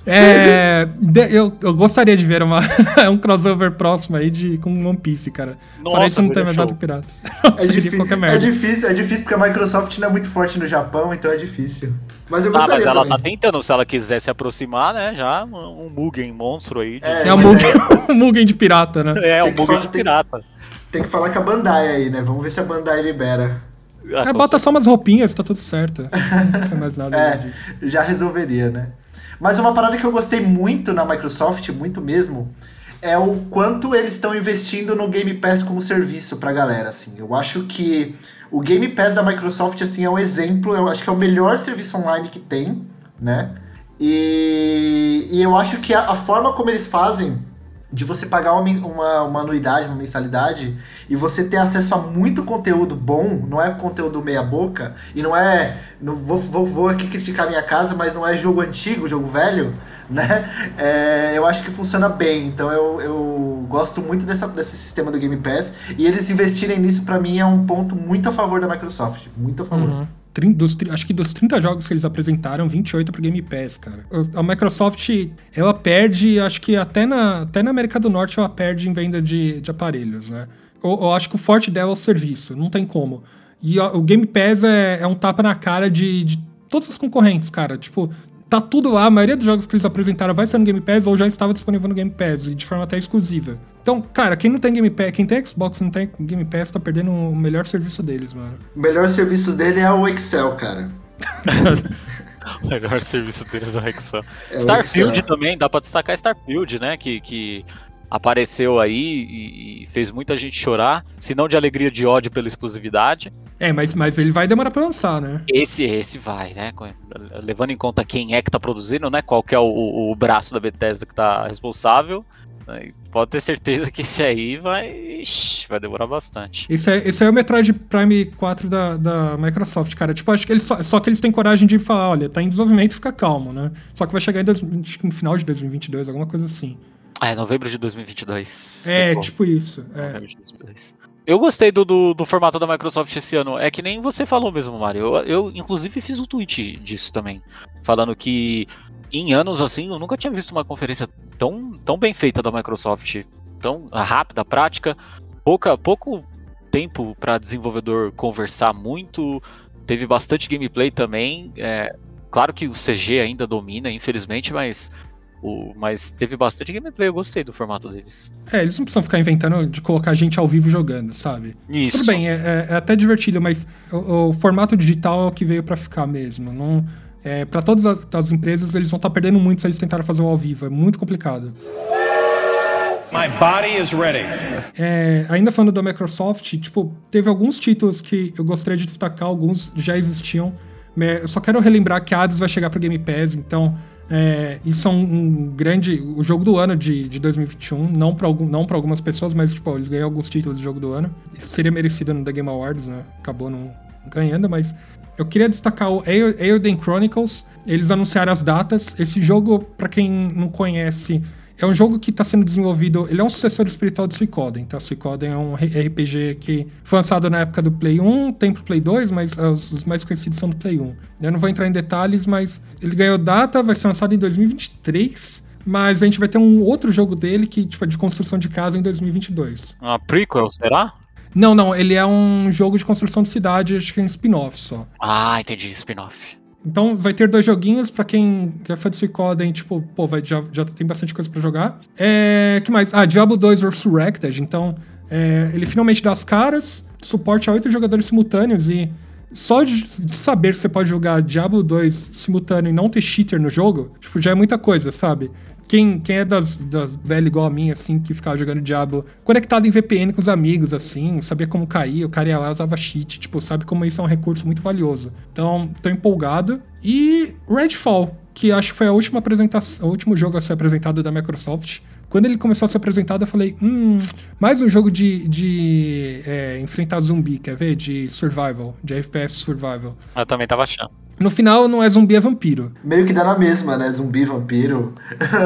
É, eu, eu gostaria de ver uma, um crossover próximo aí de, com One Piece, cara. Nossa, Fora isso, não tem mais nada pirata. É, difícil, é difícil, é difícil porque a Microsoft não é muito forte no Japão, então é difícil. Mas eu gostaria Ah, mas ela também. tá tentando, se ela quiser se aproximar, né, já um Mugen monstro aí. De... É, é um Mugen, é... um Mugen de pirata, né? É, um Mugen de pirata. Tem, tem, que falar com a Bandai aí, né? Vamos ver se a Bandai libera. Ah, é, bota só umas roupinhas, tá tudo certo. Não precisa mais nada é. Já resolveria, né? Mas uma parada que eu gostei muito na Microsoft, muito mesmo, é o quanto eles estão investindo no Game Pass como serviço pra galera, assim. Eu acho que o Game Pass da Microsoft, assim, é um exemplo, eu acho que é o melhor serviço online que tem, né? E, e eu acho que a, a forma como eles fazem de você pagar uma, uma, uma, anuidade, uma mensalidade, e você ter acesso a muito conteúdo bom, não é conteúdo meia boca, e não é. Não vou, vou, vou aqui criticar minha casa, mas não é jogo antigo, jogo velho, né? É, eu acho que funciona bem. Então eu, eu gosto muito dessa, desse sistema do Game Pass. E eles investirem nisso, para mim, é um ponto muito a favor da Microsoft. Muito a favor. Uhum. Dos, acho que dos 30 jogos que eles apresentaram, 28 pro Game Pass, cara. A Microsoft, ela perde, acho que até na, até na América do Norte ela perde em venda de, de aparelhos, né? Eu, eu acho que o forte dela é o serviço, não tem como. E o Game Pass é, é um tapa na cara de, de todos os concorrentes, cara. Tipo, tá tudo lá, a maioria dos jogos que eles apresentaram vai ser no Game Pass ou já estava disponível no Game Pass, e de forma até exclusiva. Então, cara, quem não tem Game Pass, quem tem Xbox e não tem Game Pass, tá perdendo o melhor serviço deles, mano. O melhor serviço dele é o Excel, cara. o melhor serviço deles é o Excel. É Starfield Excel. também, dá pra destacar Starfield, né? Que, que apareceu aí e, fez muita gente chorar, se não de alegria, de ódio pela exclusividade. É, mas, mas ele vai demorar para lançar, né? Esse, esse vai, né? Levando em conta quem é que tá produzindo, né? Qual que é o, o braço da Bethesda que tá responsável. Né? Pode ter certeza que esse aí vai, ixi, vai demorar bastante. Esse é, esse é o Metroid Prime 4 da, da Microsoft, cara. Tipo, acho que eles só, só que eles têm coragem de falar, olha, tá em desenvolvimento, fica calmo, né? Só que vai chegar em dois, no final de 2022, alguma coisa assim. É, novembro de 2022. É, tipo isso. É. Novembro de 2022. Eu gostei do, do, do, formato da Microsoft esse ano. É que nem você falou mesmo, Mario. Eu, eu, inclusive, fiz um tweet disso também. Falando que em anos assim, eu nunca tinha visto uma conferência tão, tão bem feita da Microsoft. Tão rápida, prática. Pouca, pouco tempo para desenvolvedor conversar muito. Teve bastante gameplay também. É, claro que o CG ainda domina, infelizmente, mas o, mas teve bastante gameplay, eu gostei do formato deles. É, eles não precisam ficar inventando de colocar gente ao vivo jogando, sabe? Isso. Tudo bem, é, é, é até divertido, mas o, o, formato digital é o que veio para ficar mesmo. Não, é, para todas as empresas, eles vão estar tá perdendo muito se eles tentarem fazer o ao vivo. É muito complicado. My body is ready. É, ainda falando da Microsoft, tipo, teve alguns títulos que eu gostaria de destacar, alguns já existiam. Eu só quero relembrar que Hades vai chegar para Game Pass, então é, isso é um, um, grande. O jogo do ano de, de 2021, não para algum, não algumas pessoas, mas tipo, ele ganhou alguns títulos de jogo do ano. Seria merecido no The Game Awards, né? Acabou não ganhando, mas eu queria destacar o Eoden Chronicles. Eles anunciaram as datas. Esse jogo, para quem não conhece, é um jogo que está sendo desenvolvido. Ele é um sucessor espiritual do Suicoden. Tá? Suicoden é um RPG que foi lançado na época do Play 1, tem pro Play 2, mas uh, os, os, mais conhecidos são do Play 1. Eu não vou entrar em detalhes, mas ele ganhou data, vai ser lançado em 2023. Mas a gente vai ter um outro jogo dele que, tipo, é de construção de casa em 2022. Uma prequel, será? Não, não, ele é um jogo de construção de cidade, acho que é um spin-off só. Ah, entendi, spin-off. Então vai ter dois joguinhos para quem já foi do Suicoden, tipo, pô, vai, já, já tem bastante coisa para jogar. É, que mais? Ah, Diablo 2 Resurrected, então é, ele finalmente dá as caras, suporte a oito jogadores simultâneos e só de saber que você pode jogar Diablo 2 simultâneo e não ter cheater no jogo, tipo, já é muita coisa, sabe? Quem, quem é das, das velhas igual a mim, assim, que ficava jogando Diablo conectado em VPN com os amigos, assim, sabia como cair, o cara ia lá usava cheat, tipo, sabe como isso é um recurso muito valioso. Então, tô empolgado. E Redfall, que acho que foi a última apresentação, o último jogo a ser apresentado da Microsoft. Quando ele começou a ser apresentado, eu falei, hum, mais um jogo de, de é, enfrentar zumbi, quer ver? De survival, de FPS survival. Eu também tava achando. No final, não é zumbi, é vampiro. Meio que dá na mesma, né? Zumbi, vampiro.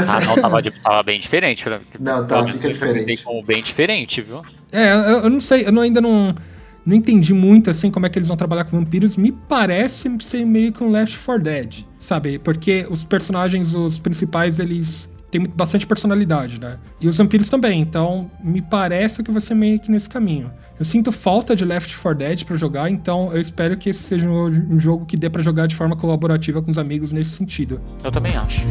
Ah, não, tava, tava bem diferente. Não, tá, fica diferente. Como bem diferente, viu? É, eu, eu não sei, eu não, ainda não, não entendi muito, assim, como é que eles vão trabalhar com vampiros. Me parece ser meio que um Left 4 Dead, sabe? Porque os personagens, os principais, eles tem bastante personalidade, né? E os vampiros também, então me parece que vai ser meio que nesse caminho. Eu sinto falta de Left 4 Dead para jogar, então eu espero que esse seja um jogo que dê para jogar de forma colaborativa com os amigos nesse sentido. Eu também acho.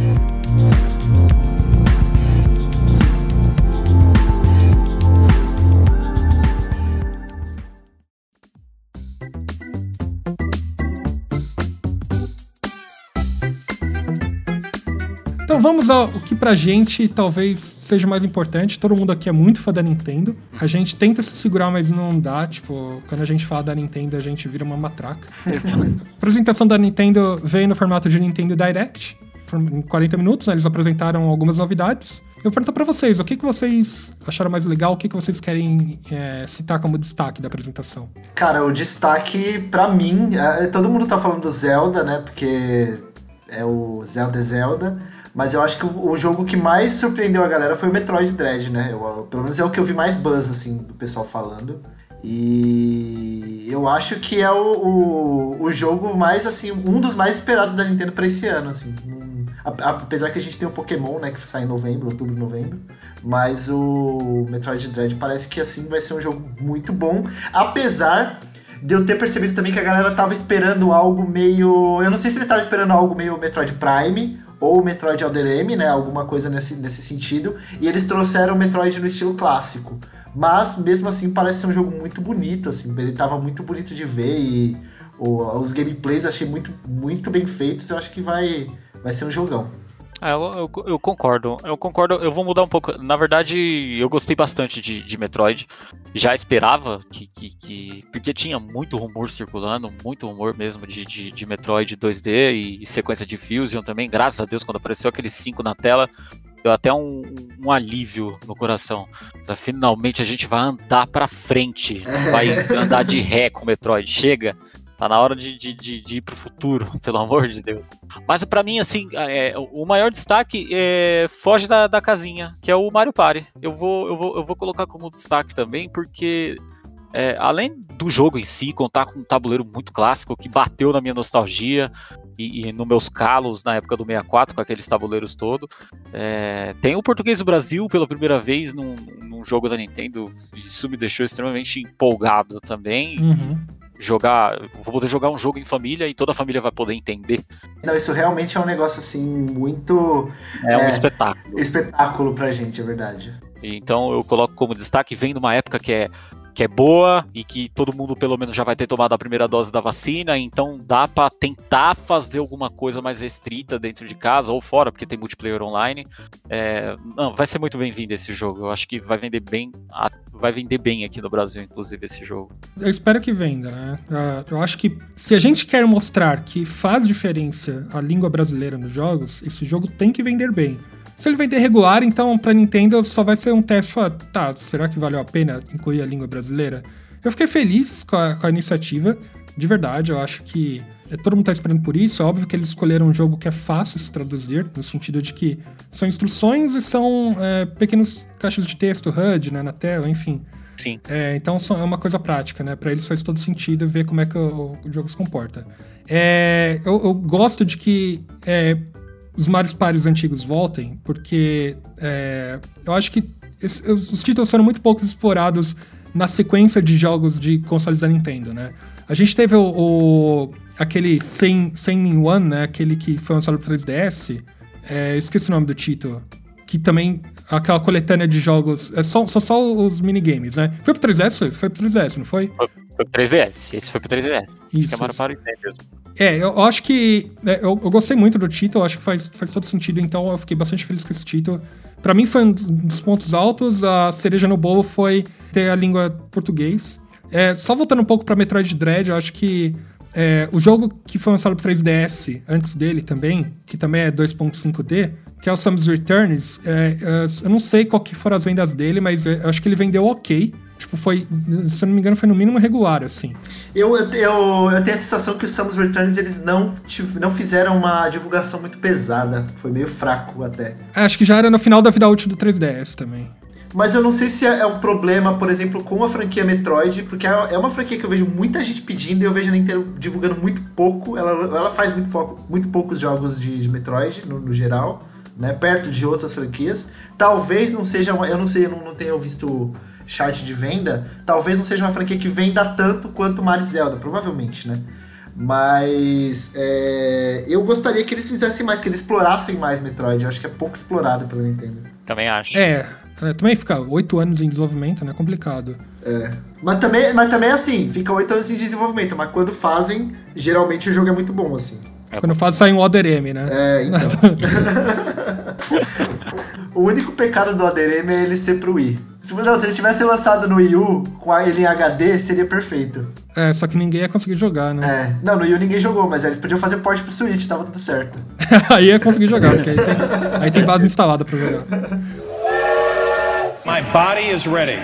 Então vamos ao que pra gente talvez seja mais importante. Todo mundo aqui é muito fã da Nintendo. A gente tenta se segurar, mas não dá. Tipo, quando a gente fala da Nintendo, a gente vira uma matraca. a apresentação da Nintendo veio no formato de Nintendo Direct. Em 40 minutos, né, eles apresentaram algumas novidades. Eu pergunto para vocês, o que, que vocês acharam mais legal? O que, que vocês querem é, citar como destaque da apresentação? Cara, o destaque para mim, é, todo mundo tá falando do Zelda, né? Porque é o Zelda Zelda. Mas eu acho que o, jogo que mais surpreendeu a galera foi o Metroid Dread, né? Eu, pelo menos é o que eu vi mais buzz, assim, do pessoal falando. E eu acho que é o, o, o jogo mais, assim, um dos mais esperados da Nintendo para esse ano, assim. apesar que a gente tem o Pokémon, né, que sai em novembro, outubro, novembro. Mas o Metroid Dread parece que, assim, vai ser um jogo muito bom. Apesar de eu ter percebido também que a galera tava esperando algo meio. Eu não sei se eles estavam esperando algo meio Metroid Prime ou Metroid Other M, né? Alguma coisa nesse, nesse sentido. E eles trouxeram o Metroid no estilo clássico. Mas mesmo assim parece ser um jogo muito bonito, assim. Ele tava muito bonito de ver e o, os gameplays achei muito, muito bem feitos. Eu acho que vai, vai ser um jogão. É, eu, eu, eu, concordo. Eu concordo. Eu vou mudar um pouco. Na verdade, eu gostei bastante de, de Metroid. Já esperava que, que, que, Porque tinha muito rumor circulando, muito rumor mesmo de, de, de Metroid 2D e, e, sequência de Fusion também. Graças a Deus, quando apareceu aqueles 5 na tela, deu até um, um alívio no coração. Finalmente a gente vai andar pra frente. Vai andar de ré com o Metroid. Chega. Tá na hora de, de, de, de ir pro futuro, pelo amor de Deus. Mas para mim, assim, é, o maior destaque é, foge da, da casinha, que é o Mario Party. Eu vou, eu, vou, eu vou colocar como destaque também, porque é, além do jogo em si, contar com um tabuleiro muito clássico que bateu na minha nostalgia e, e nos meus calos na época do 64, com aqueles tabuleiros todos. É, tem o Português do Brasil pela primeira vez num, num, jogo da Nintendo, isso me deixou extremamente empolgado também. Uhum jogar, vou poder jogar um jogo em família e toda a família vai poder entender. Não, isso realmente é um negócio assim muito é, é um espetáculo. Espetáculo pra gente, é verdade. Então eu coloco como destaque, vem de uma época que é que é boa e que todo mundo pelo menos já vai ter tomado a primeira dose da vacina, então dá para tentar fazer alguma coisa mais restrita dentro de casa ou fora, porque tem multiplayer online. É, não, vai ser muito bem-vindo esse jogo. Eu acho que vai vender bem, vai vender bem aqui no Brasil, inclusive esse jogo. Eu espero que venda, né? Ah, eu acho que se a gente quer mostrar que faz diferença a língua brasileira nos jogos, esse jogo tem que vender bem. Se ele vender regular, então pra Nintendo só vai ser um teste. Falar, tá, será que valeu a pena incluir a língua brasileira? Eu fiquei feliz com a, com a iniciativa, de verdade. Eu acho que é, todo mundo tá esperando por isso. É óbvio que eles escolheram um jogo que é fácil se traduzir, no sentido de que são instruções e são é, pequenos caixas de texto, HUD, né, na tela, enfim. Sim. É, então é uma coisa prática, né? Para eles faz todo sentido ver como é que o, o jogo se comporta. É, eu, eu, gosto de que é, os Mario Pares antigos voltem, porque é, eu acho que os títulos foram muito poucos explorados na sequência de jogos de consoles da Nintendo, né? A gente teve o, o aquele 100, 100 in One, né? Aquele que foi lançado pro 3DS. É, esqueci o nome do título. Que também, aquela coletânea de jogos, é só, só, só os minigames, né? Foi pro 3DS? Foi pro 3DS, não foi? Foi pro 3DS. Esse foi pro 3DS. Isso. Que é Mario Party mesmo. É, eu acho que. É, eu, eu, gostei muito do título, acho que faz, faz todo sentido, então eu fiquei bastante feliz com esse título. Para mim foi um dos pontos altos, a cereja no bolo foi ter a língua português. É, só voltando um pouco para Metroid Dread, eu acho que é, o jogo que foi lançado pro 3DS antes dele também, que também é 2.5D, que é o Samus Returns, é, é, eu não sei qual que foram as vendas dele, mas é, eu acho que ele vendeu ok. Tipo, foi, se eu não me engano, foi no mínimo regular, assim. Eu, eu, eu tenho a sensação que os Samus Returns, eles não, não fizeram uma divulgação muito pesada. Foi meio fraco até. É, acho que já era no final da vida útil do 3DS também. Mas eu não sei se é, é um problema, por exemplo, com a franquia Metroid, porque é, é uma franquia que eu vejo muita gente pedindo e eu vejo a Nintendo divulgando muito pouco. Ela, ela faz muito, pouco, muito poucos jogos de, de Metroid, no, no geral, né? Perto de outras franquias. Talvez não seja. Uma, eu não sei, eu não, não tenho visto chart de venda, talvez não seja uma franquia que venda tanto quanto Mario Zelda, provavelmente, né? Mas é, eu gostaria que eles fizessem mais, que eles explorassem mais Metroid. Eu acho que é pouco explorado pela Nintendo. Também acho. É, também ficar oito anos em desenvolvimento, né? Complicado. É. Mas também, mas também é assim, fica oito anos em desenvolvimento, mas quando fazem, geralmente o jogo é muito bom, assim. É quando fazem, sai um Other M, né? É, então. o único pecado do Other M é ele ser pro Wii. Se, não, se ele tivesse lançado no Wii U com ele em HD, seria perfeito. É, só que ninguém ia conseguir jogar, né? É. Não, no Wii U ninguém jogou, mas eles podiam fazer porte pro Switch, tava tudo certo. aí ia conseguir jogar, porque aí tem, aí tem base instalada pra jogar. My body is ready.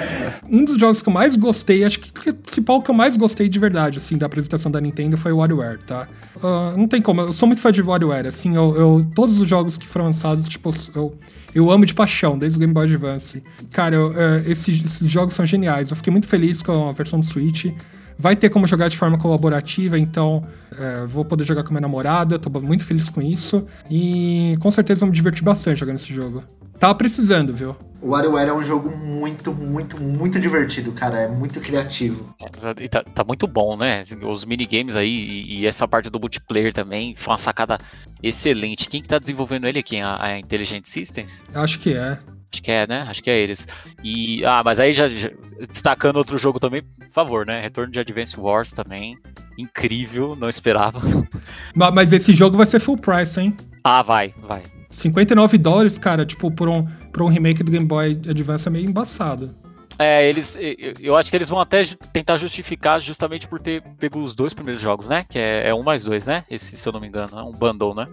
Um dos jogos que eu mais gostei, acho que o principal que eu mais gostei de verdade, assim, da apresentação da Nintendo foi o WarioWare, tá? Uh, não tem como, eu sou muito fã de WarioWare, assim, eu, eu, todos os jogos que foram lançados, tipo, eu, eu amo de paixão, desde o Game Boy Advance. Cara, eu, uh, esses, esses jogos são geniais, eu fiquei muito feliz com a versão do Switch. Vai ter como jogar de forma colaborativa, então é, vou poder jogar com minha namorada, tô muito feliz com isso. E com certeza vou me divertir bastante jogando esse jogo. Tava precisando, viu? O WarioWare é um jogo muito, muito, muito divertido, cara. É muito criativo. É, tá, tá, muito bom, né? Os minigames aí e, e, essa parte do multiplayer também foi uma sacada excelente. Quem que tá desenvolvendo ele aqui? A, a Intelligent Systems? Acho que é. Acho que é, né? Acho que é eles. E, ah, mas aí já, já destacando outro jogo também, por favor, né? Retorno de Advance Wars também. Incrível, não esperava. Mas esse jogo vai ser full price, hein? Ah, vai, vai. 59 dólares, cara, tipo, por um, por um remake do Game Boy Advance é meio embaçado. É, eles. Eu acho que eles vão até tentar justificar justamente por ter pego os dois primeiros jogos, né? Que é, é um mais dois, né? Esse, se eu não me engano, é um bundle, né?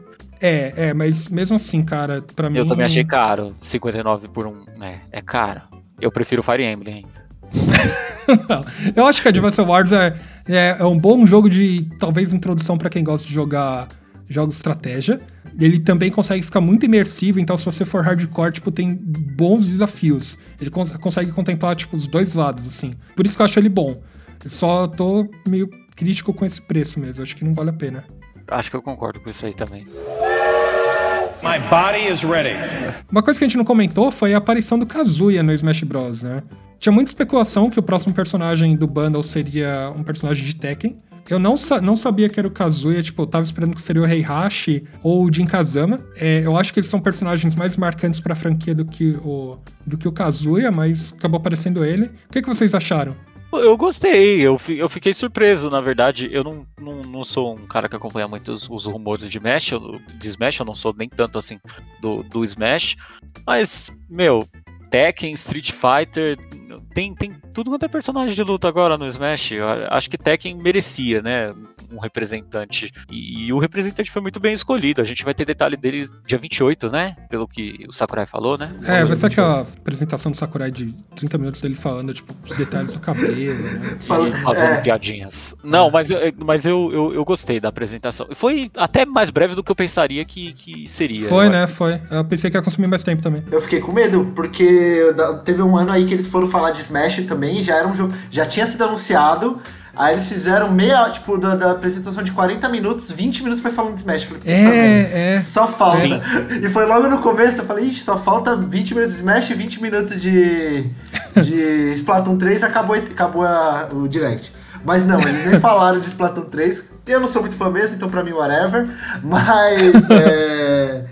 É, é, mas mesmo assim, cara, pra mim. Eu também achei caro. 59 por um. É, é caro. Eu prefiro Fire Emblem ainda. eu acho que Advance Wars é, é, é, um bom jogo de talvez introdução para quem gosta de jogar jogos de estratégia. Ele também consegue ficar muito imersivo, então se você for hardcore, tipo, tem bons desafios. Ele cons consegue contemplar, tipo, os dois lados, assim. Por isso que eu acho ele bom. Eu só tô meio crítico com esse preço mesmo. Acho que não vale a pena. Acho que eu concordo com isso aí também. My body is ready. Uma coisa que a gente não comentou foi a aparição do Kazuya no Smash Bros, né? Tinha muita especulação que o próximo personagem do bundle seria um personagem de Tekken. Eu não, sa não sabia que era o Kazuya, tipo, eu tava esperando que seria o Heihachi ou o Jin Kazama. É, eu acho que eles são personagens mais marcantes pra franquia do que o, do que o Kazuya, mas acabou aparecendo ele. O que, que vocês acharam? Eu gostei, eu, eu fiquei surpreso, na verdade. Eu não, não, não sou um cara que acompanha muito os, os rumores de Smash, eu, de Smash, eu não sou nem tanto assim do, do Smash. Mas, meu, Tekken, Street Fighter, tem, tem tudo quanto é personagem de luta agora no Smash. Eu acho que Tekken merecia, né? Um representante. E, e, o representante foi muito bem escolhido. A gente vai ter detalhe dele dia 28, né? Pelo que o Sakurai falou, né? É, vai ser aquela apresentação do Sakurai de 30 minutos dele falando, tipo, os detalhes do cabelo, né? Fazendo é. piadinhas. Não, mas, eu, mas eu, eu, eu, gostei da apresentação. Foi até mais breve do que eu pensaria que, que seria. Foi, né? Que... Foi. Eu pensei que ia consumir mais tempo também. Eu fiquei com medo, porque teve um ano aí que eles foram falar de Smash também, já era um jogo. Já tinha sido anunciado. Aí eles fizeram meia, tipo, da, da, apresentação de 40 minutos, 20 minutos foi falando de Smash. Falei, é, é. Só falta. Sim. E foi logo no começo, eu falei, ixi, só falta 20 minutos de Smash e 20 minutos de, de Splatoon 3 acabou, acabou a, o direct. Mas não, eles nem falaram de Splatoon 3. Eu não sou muito fã mesmo, então pra mim, whatever. Mas. É...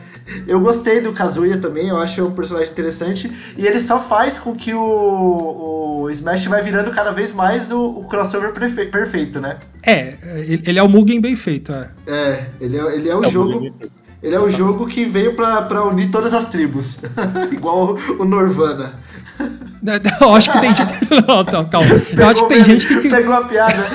Eu gostei do Kazuya também, eu acho um personagem interessante. E ele só faz com que o, o Smash vai virando cada vez mais o, o crossover perfeito, né? É, ele é o Mugen bem feito, é. É, ele é, ele é o é jogo. Ele é o jogo que veio pra, pra unir todas as tribos. Igual o Norvana. Eu acho que tem gente. Não, calma. Eu acho que tem gente que. Pegou a piada.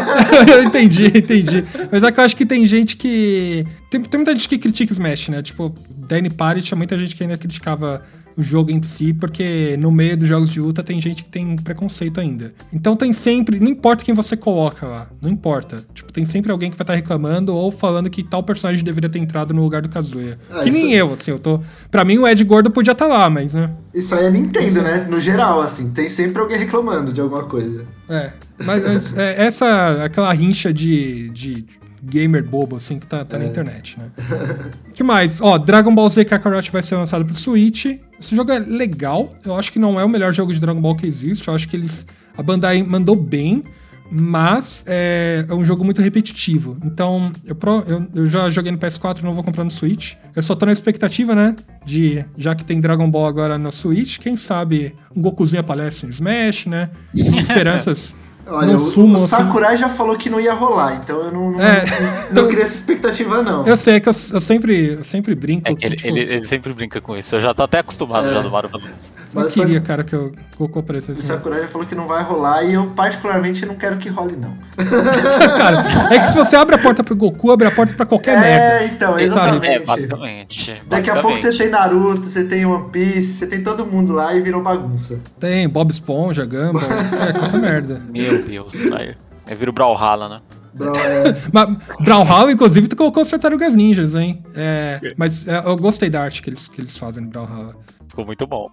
eu entendi, entendi. Mas é que eu acho que tem gente que. Tem, tem muita gente que critica Smash, né? Tipo, Danny Party tinha muita gente que ainda criticava o jogo em si, porque no meio dos jogos de luta tem gente que tem preconceito ainda. Então tem sempre, não importa quem você coloca lá, não importa. Tipo, tem sempre alguém que vai estar tá reclamando ou falando que tal personagem deveria ter entrado no lugar do Kazuya. Ah, que nem eu, assim, eu tô. Pra mim o Ed Gordo podia estar tá lá, mas, né? Isso aí é Nintendo, né? No geral, assim, tem sempre alguém reclamando de alguma coisa. É. Mas, mas é, essa, aquela rincha de, de gamer bobo, assim, que tá, tá é. na internet, né? que mais? Ó, Dragon Ball Z Kakarot vai ser lançado pro Switch. Esse jogo é legal. Eu acho que não é o melhor jogo de Dragon Ball que existe. Eu acho que eles. A Bandai mandou bem. Mas é, é um jogo muito repetitivo. Então, eu, eu, eu, já joguei no PS4 não vou comprar no Switch. Eu só tô na expectativa, né? De, já que tem Dragon Ball agora no Switch, quem sabe um Gokuzinho aparece em Smash, né? esperanças Olha, não sumo, o, Sakurai assim... já falou que não ia rolar, então eu não, não, é, não, não cria essa expectativa, não. Eu sei, é que eu, eu sempre, eu sempre brinco. É que, ele, tipo... ele, ele, sempre brinca com isso, eu já tô até acostumado é. já do Mario Bros. Eu queria, cara, que eu, Goku aparecesse. O Sakurai já falou que não vai rolar e eu, particularmente, não quero que role, não. cara, é que se você abre a porta pro Goku, abre a porta pra qualquer é, merda. É, então, exatamente. É, basicamente. Daqui basicamente. a pouco você tem Naruto, você tem One Piece, você tem todo mundo lá e virou bagunça. Tem Bob Esponja, Gumball, é, qualquer merda. Meu Deus, sai. É vira o Brawlhalla, né? Mas Brawlhalla, inclusive, tu colocou os Tartarugas Ninjas, hein? É, mas é, eu gostei da arte que eles, que eles fazem no Brawlhalla. Ficou muito bom.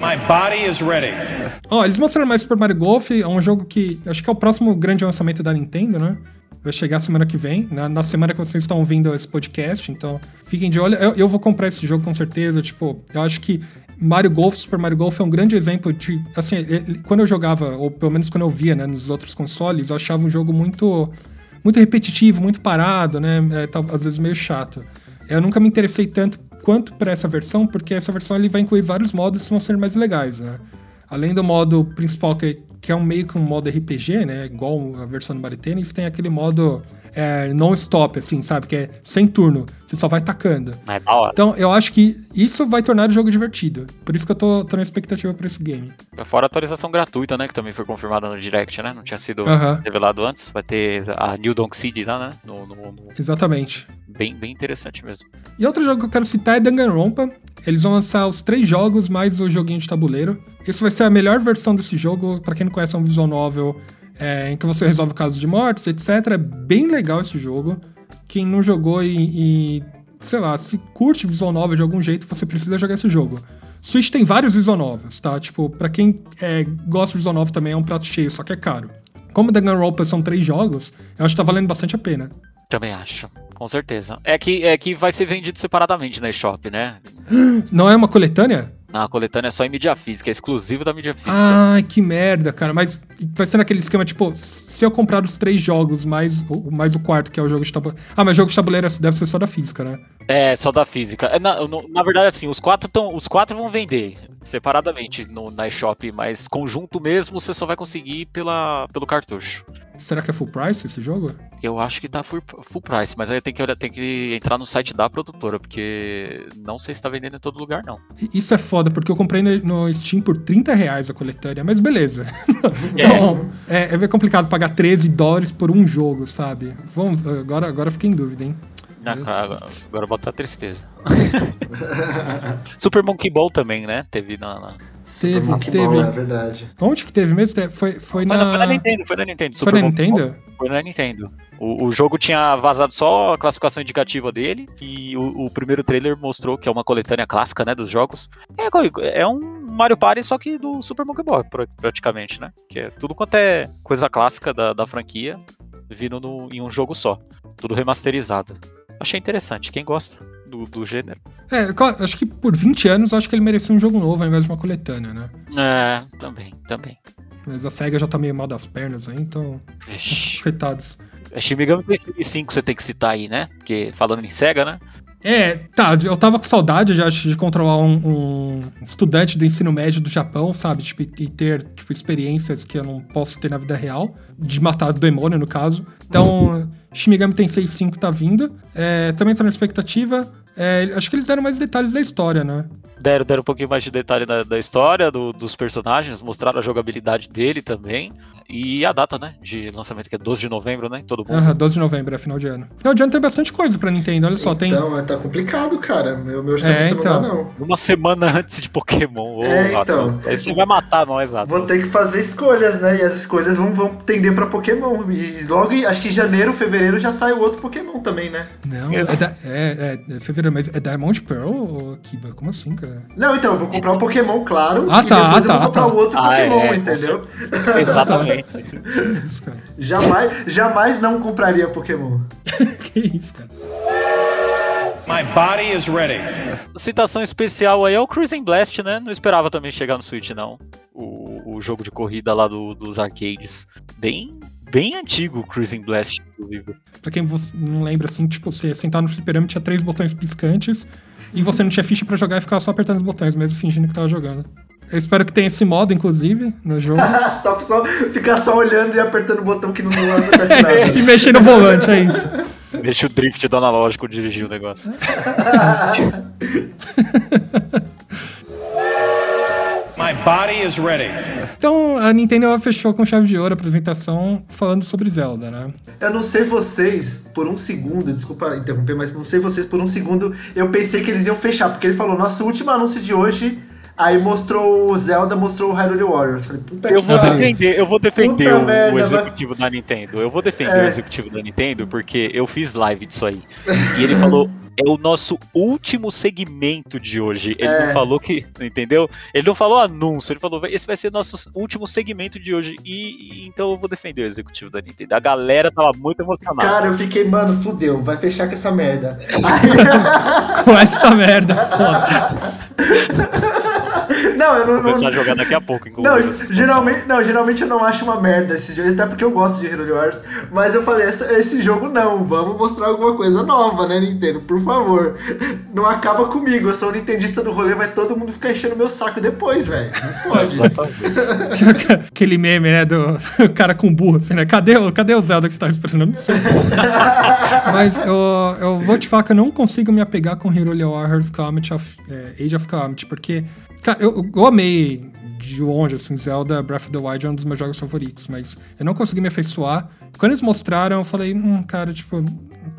My body is ready. Ó, oh, eles mostraram mais Super Mario Golf, é um jogo que acho que é o próximo grande lançamento da Nintendo, né? Vai chegar semana que vem, na, na semana que vocês estão ouvindo esse podcast, então fiquem de olho. Eu, eu vou comprar esse jogo com certeza, tipo, eu acho que Mario Golf, Super Mario Golf é um grande exemplo de. Assim, ele, quando eu jogava, ou pelo menos quando eu via né, nos outros consoles, eu achava um jogo muito muito repetitivo, muito parado, né? É, às vezes meio chato. Eu nunca me interessei tanto quanto para essa versão, porque essa versão ele vai incluir vários modos que vão ser mais legais, né? Além do modo principal, que, que é um meio que um modo RPG, né? Igual a versão do Mario Tennis, tem aquele modo é, non-stop, assim, sabe? Que é sem turno. Você só vai tacando. É da hora. Então, eu acho que isso vai tornar o jogo divertido. Por isso que eu tô, tô na expectativa pra esse game. Fora a atualização gratuita, né? Que também foi confirmada no Direct, né? Não tinha sido uh -huh. revelado antes. Vai ter a New Donk Seed lá, né? No, no, no... Exatamente. Bem, bem interessante mesmo. E outro jogo que eu quero citar é Danganronpa. Eles vão lançar os três jogos mais o joguinho de tabuleiro. Esse vai ser a melhor versão desse jogo. Para quem não conhece, é um visual novel é, em que você resolve casos de mortes, etc. É bem legal esse jogo. quem não jogou e, e, sei lá, se curte visual novel de algum jeito, você precisa jogar esse jogo. Switch tem vários visual novels, tá? Tipo, pra quem é, gosta de visual novel também é um prato cheio, só que é caro. Como Danganronpa são três jogos, eu acho que tá valendo bastante a pena. Também acho, com certeza. É que, é que vai ser vendido separadamente na eShop, né? Não é uma coletânea? Não, a coletânea é só em mídia física, é exclusivo da mídia física. Ai, que merda, cara. Mas vai ser naquele esquema, tipo, se eu comprar os três jogos, mais, mais o quarto, que é o jogo de tabuleiro. Ah, mas jogo de tabuleiro deve ser só da física, né? É, só da física. É, na, na verdade, assim, os quatro, tão, os quatro vão vender separadamente no, na eShop, mas conjunto mesmo você só vai conseguir pela, pelo cartucho. Será que é full price esse jogo? Eu acho que tá full, full price, mas aí tem que, olhar, tem que entrar no site da produtora, porque não sei se tá vendendo em todo lugar, não. Isso é foda, porque eu comprei no, Steam por 30 reais a coletânea, mas beleza. É. então, é, é complicado pagar 13 dólares por um jogo, sabe? Vamos, agora, agora fiquei em dúvida, hein? agora, agora bota a tristeza. Super Monkey Ball também, né? Teve na. na... Teve, Monkey teve. Ball, é verdade. Onde que teve mesmo? Foi, foi, foi na... Foi na Nintendo, foi na Nintendo. Super foi na Nintendo? Ball, foi na Nintendo. O, o, jogo tinha vazado só a classificação indicativa dele e o, o, primeiro trailer mostrou que é uma coletânea clássica, né, dos jogos. É, é um Mario Party só que do Super Monkey Ball, praticamente, né? Que é tudo quanto é coisa clássica da, da franquia vindo no, em um jogo só. Tudo remasterizado. Achei interessante. Quem gosta do, do gênero? É, acho que por 20 anos acho que ele merecia um jogo novo ao invés de uma coletânea, né? É, também, também. Mas a SEGA já tá meio mal das pernas aí, então. Ixi. Coitados. É Shin Megami Tensei 5 você tem que citar aí, né? Porque falando em SEGA, né? É, tá, eu tava com saudade já de controlar um, um, estudante do ensino médio do Japão, sabe? Tipo, e ter, tipo, experiências que eu não posso ter na vida real. De matar o demônio, no caso. Então, Shimigami Tensei 5 tá vindo. É, também tô na expectativa. É, acho que eles deram mais detalhes da história, né? Deram, deram um pouquinho mais de detalhe da, da história, do, dos personagens, mostraram a jogabilidade dele também. E a data, né? De lançamento, que é 12 de novembro, né? Todo mundo. Aham, 12 de novembro, é final de ano. Final de ano tem bastante coisa pra Nintendo, olha só. Então, tem... Então, tá complicado, cara. Meu, meu é, então. não dá, não. Uma semana antes de Pokémon. Oh, é, então. Aí você vai matar nós, Atos. Vou ter que fazer escolhas, né? E as escolhas vão, vão tender pra Pokémon. E logo, acho que em janeiro, fevereiro já sai o outro Pokémon também, né? Não, é, da, é, é, é, fevereiro, mas é Diamond Pearl ou Kiba? Como assim, cara? Não, então, eu vou comprar um Pokémon, claro. Ah, tá, e depois tá, eu vou comprar tá. o outro ah, Pokémon, é, entendeu? Exatamente. Jamais, jamais não compraria Pokémon. que isso, cara. My body is ready. Citação especial aí é o Cruising Blast, né? Não esperava também chegar no Switch, não. O, o jogo de corrida lá do, dos arcades. Bem, bem antigo o Cruising Blast, inclusive. Pra quem não lembra, assim, tipo, você sentar no fliperama tinha três botões piscantes e você não tinha ficha para jogar e ficava só apertando os botões, mesmo fingindo que tava jogando. Eu espero que tenha esse modo, inclusive, no jogo. só, só ficar só olhando e apertando o botão que não, acontece nada. e mexer no volante, é isso. Deixa o drift do analógico dirigir o negócio. My body is ready. Então, a Nintendo fechou com chave de ouro a apresentação falando sobre Zelda, né? Eu não sei vocês, por um segundo, desculpa interromper, mas não sei vocês, por um segundo, eu pensei que eles iam fechar, porque ele falou, nosso último anúncio de hoje Aí mostrou o Zelda, mostrou o Hyrule Warriors. Falei, puta eu que vou defender, eu vou defender o, merda, o, executivo da Nintendo. Eu vou defender é. o executivo da Nintendo porque eu fiz live disso aí. E ele falou: é o nosso último segmento de hoje. Ele é. não falou que. Entendeu? Ele não falou anúncio, ele falou: esse vai ser nosso último segmento de hoje. E, e então eu vou defender o executivo da Nintendo. A galera tava muito emocionada. Cara, eu fiquei, mano, fudeu, vai fechar com essa merda. com essa merda, Não, eu não. Vou começar a jogar daqui a pouco, inclusive. Não, geralmente, não, geralmente eu não acho uma merda esse jogo, até porque eu gosto de Hero Wars. Mas eu falei, esse, esse jogo não, vamos mostrar alguma coisa nova, né, Nintendo? Por favor. Não acaba comigo, eu sou o nintendista do rolê, vai todo mundo ficar enchendo meu saco depois, velho. Não pode. Aquele meme, né, do cara com burro, assim, né? Cadê, cadê o Zelda que tava esperando? Não sei. Mas eu, eu vou te falar que eu não consigo me apegar com Hero Warriors Comet of, é, Age of Calamity, porque Cara, eu, eu amei de longe, assim, Zelda Breath of the Wild é um dos meus jogos favoritos, mas eu não consegui me afeiçoar. Quando eles mostraram, eu falei, hum, cara, tipo,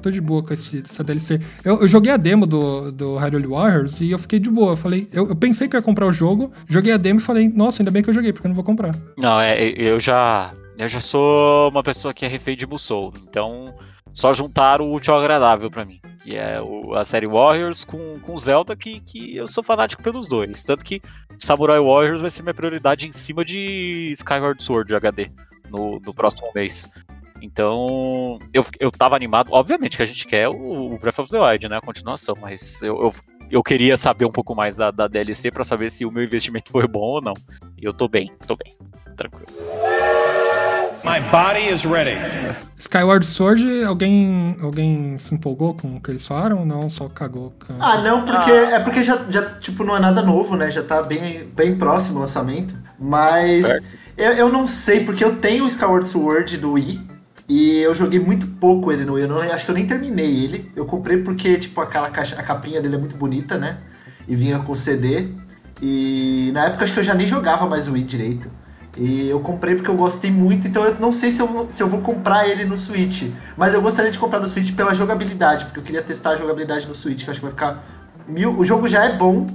tô de boa com esse, essa DLC. Eu, eu, joguei a demo do, do Hyrule Warriors e eu fiquei de boa. Eu falei, eu, eu, pensei que ia comprar o jogo, joguei a demo e falei, nossa, ainda bem que eu joguei, porque eu não vou comprar. Não, é, eu já. Eu já sou uma pessoa que é refém de Musou, então só juntaram o útil agradável pra mim. Que é o- a série Warriors com, com Zelda, que, que eu sou fanático pelos dois. Tanto que Samurai Warriors vai ser minha prioridade em cima de Skyward Sword HD no, no próximo mês. Então, eu, eu tava animado. Obviamente que a gente quer o, o Breath of the Wild, né? A continuação, mas eu, eu, eu queria saber um pouco mais da, da DLC pra saber se o meu investimento foi bom ou não. E eu tô bem, tô bem. Tranquilo. My body is ready. Skyward Sword, alguém, alguém se empolgou com o que eles falaram ou não? Só cagou? com- Ah, não, porque é porque já, já, tipo, não é nada novo, né? Já tá bem, bem próximo o lançamento. Mas eu, eu não sei, porque eu tenho o Skyward Sword do Wii. E eu joguei muito pouco ele no Wii. Eu não, acho que eu nem terminei ele. Eu comprei porque, tipo, aquela caixa, a capinha dele é muito bonita, né? E vinha com CD. E na época acho que eu já nem jogava mais o Wii direito. E eu comprei porque eu gostei muito, então eu não sei se eu, se eu vou comprar ele no Switch. Mas eu gostaria de comprar no Switch pela jogabilidade, porque eu queria testar a jogabilidade no Switch, que eu acho que vai ficar. Mil, o jogo já é bom,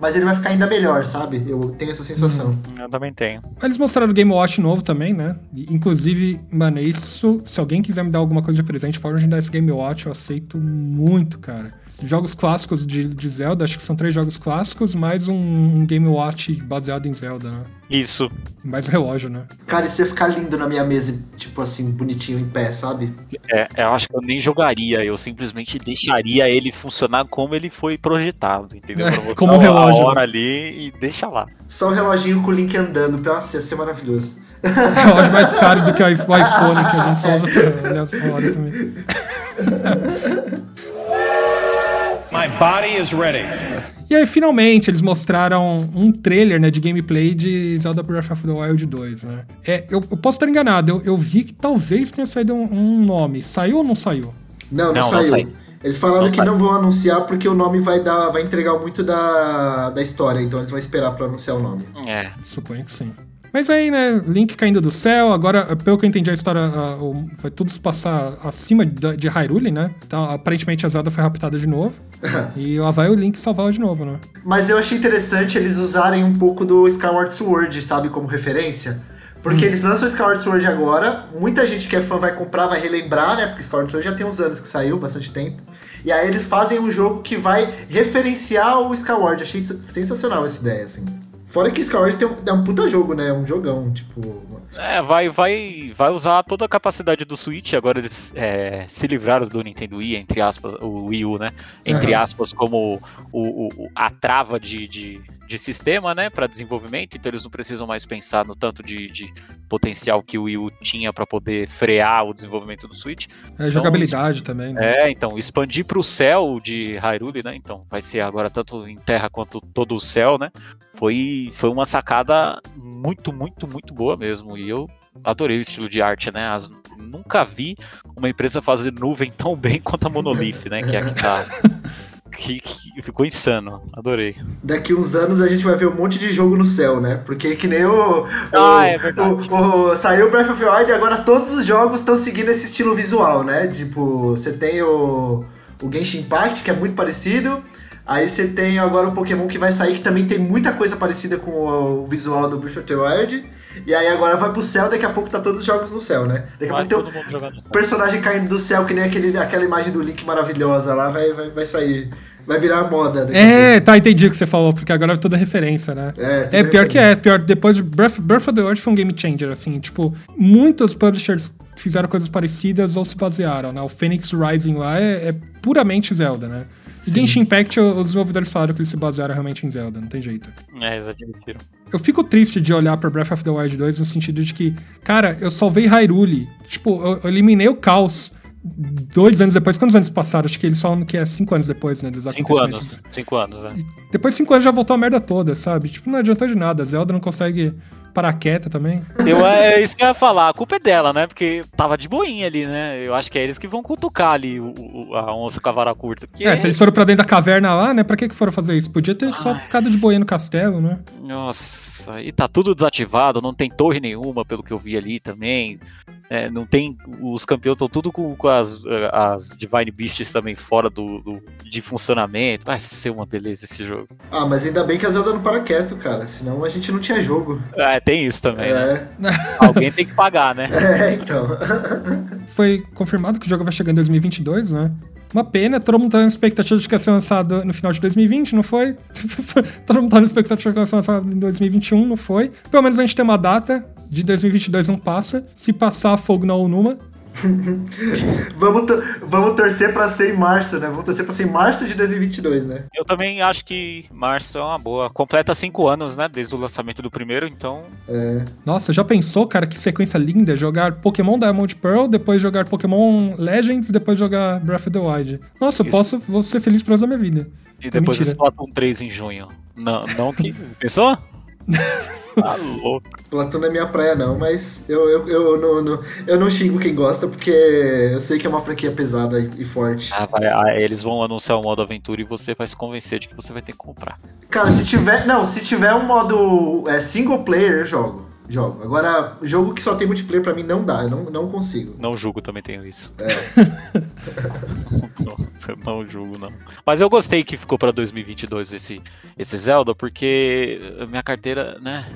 mas ele vai ficar ainda melhor, sabe? Eu tenho essa sensação. Eu também tenho. Eles mostraram o Game Watch novo também, né? Inclusive, mano, isso. Se alguém quiser me dar alguma coisa de presente, pode me dar esse Game Watch, eu aceito muito, cara. Jogos clássicos de, de Zelda, acho que são três jogos clássicos, mais um, um Game Watch baseado em Zelda, né? Isso. Mais o relógio, né? Cara, isso ia ficar lindo na minha mesa, tipo assim, bonitinho em pé, sabe? É, eu acho que eu nem jogaria, eu simplesmente deixaria ele funcionar como ele foi projetado, entendeu? É, Pra mostrar como um relógio, hora ali e deixa lá. Só o reloginho com o Link andando. Nossa, ia ser maravilhoso. relógio mais caro do que o i- o iPhone, que a gente só usa pra olhar a hora também. My body is ready. E aí, finalmente, eles mostraram um trailer, né, de gameplay de Zelda Breath of the Wild 2, né? É, eu, eu posso estar enganado, eu, eu vi que talvez tenha saído um, um nome. Saiu ou não saiu? Não, não, Não, não saiu. saiu. Eles falaram Não que saiu. não vão anunciar porque o nome vai dar, vai entregar muito da, da história, então eles vão esperar pra anunciar o nome. É. Suponho que sim. Mas aí, né, Link caindo do céu, agora, pelo que eu entendi a história, o- vai tudo se passar acima de, de Hyrule, né? Então, aparentemente a Zelda foi raptada de novo. e lá vai o Link salvar de novo, né? Mas eu achei interessante eles usarem um pouco do Skyward Sword, sabe, como referência. Porque eles lançam o Skyward Sword agora, muita gente que é fã vai comprar, vai relembrar, né? Porque Skyward Sword já tem uns anos que saiu, bastante tempo. E aí eles fazem um jogo que vai referenciar o Skyward. Achei sen- sensacional essa ideia, assim. Fora que Skyward tem um, é um puta jogo, né? Um jogão, tipo. É, vai, vai, vai usar toda a capacidade do Switch. Agora eles é, se livraram do Nintendo Wii, entre aspas, o Wii U, né? Entre Aham. aspas, como o, o- a trava de, de, de sistema, né? Para desenvolvimento. Então eles não precisam mais pensar no tanto de, de potencial que o Wii U tinha para poder frear o desenvolvimento do Switch. É, jogabilidade também, né? É, então, expandir para o céu de Hyrule, né? Então, vai ser agora tanto em terra quanto todo o céu, né? Foi, foi uma sacada muito, muito, muito boa mesmo. E eu adorei o estilo de arte, né? As- nunca vi uma empresa fazer nuvem tão bem quanto a Monolith, né? Que é a que tá. Que, que ficou insano, adorei. Daqui uns anos a gente vai ver um monte de jogo no céu, né? Porque que nem o. o Ah, é verdade. o- o- saiu Breath of the Wild e agora todos os jogos estão seguindo esse estilo visual, né? Tipo, você tem o, o Genshin Impact, que é muito parecido. Aí você tem agora o Pokémon que vai sair, que também tem muita coisa parecida com o, o visual do Breath of the Wild. E aí agora vai pro céu, daqui a pouco tá todos os jogos no céu, né? Daqui a Vai pouco tem um personagem caindo do céu, que nem aquele, aquela imagem do Link maravilhosa lá, vai, vai, vai sair. Vai virar moda. É, tá, entendi o que você falou, porque agora é toda referência, né? É, É, pior que é, pior. Depois de Breath, Breath of the Wild foi um game changer, assim, tipo, muitos publishers fizeram coisas parecidas ou se basearam, né? O Phoenix Rising lá é, é puramente Zelda, né? E Genshin Impact, o- os desenvolvedores falaram que eles se basearam realmente em Zelda, não tem jeito. É, eles admitiram. Eu fico triste de olhar pra Breath of the Wild 2 no sentido de que, cara, eu salvei Hyrule. Tipo, eu, eu eliminei o caos dois anos depois. Quantos anos passaram? Acho que eles falam que é cinco anos depois, né? Dos Cinco anos. Cinco anos, né? Depois de cinco anos já voltou a merda toda, sabe? Tipo, não adiantou de nada. Zelda não consegue parar quieta também. Eu, é isso que eu ia falar. A culpa é dela, né? Porque tava de boinha ali, né? Eu acho que é eles que vão cutucar ali o, o- a onça com a vara curta. Porque, É, se eles foram pra dentro da caverna lá, né? Pra que que foram fazer isso? Podia ter só ficado de boinha no castelo, né? Nossa, e tá tudo desativado, não tem torre nenhuma, pelo que eu vi ali também. É, não tem. Os campeões estão tudo com, com as, as Divine Beasts também fora do, do, de funcionamento. Vai ser uma beleza esse jogo. Ah, mas ainda bem que a Zelda não para quieto, cara. Senão a gente não tinha jogo. É, tem isso também. É, Né? Alguém tem que pagar, né? é então. Foi confirmado que o jogo vai chegar em 2022, né? Uma pena, todo mundo tá na expectativa de que ia ser lançado no final de 2020, não foi? todo mundo tá na expectativa de que ia ser lançado em 2021, não foi? Pelo menos a gente tem uma data, de 2022 não passa. Se passar, fogo na Onuma. vamos, to- vamos torcer pra ser em março, né? Vamos torcer pra ser em março de 2022, né? Eu também acho que março é uma boa. Completa cinco anos, né? Desde o lançamento do primeiro, então. É. Nossa, já pensou, cara, que sequência linda? Jogar Pokémon Diamond Pearl, depois jogar Pokémon Legends, depois jogar Breath of the Wild. Nossa, eu Isso. posso, vou ser feliz pro resto da minha vida. E depois mentira. Splatoon 3 em junho. Não, não que. Pensou? tá louco. Platão não é minha praia, não, mas eu, eu, eu, não, não- eu não xingo quem gosta, porque eu sei que é uma franquia pesada e, e forte. Ah, vai- ah, eles vão anunciar o modo aventura e você vai se convencer de que você vai ter que comprar. Cara, se tiver. Não, se tiver um modo é, single player, eu jogo. Jogo. Agora, jogo que só tem multiplayer pra mim não dá, eu não, não consigo. Não julgo, também tenho isso. É. não, não julgo, não. Mas eu gostei que ficou pra 2022 esse, esse Zelda, porque minha carteira, né?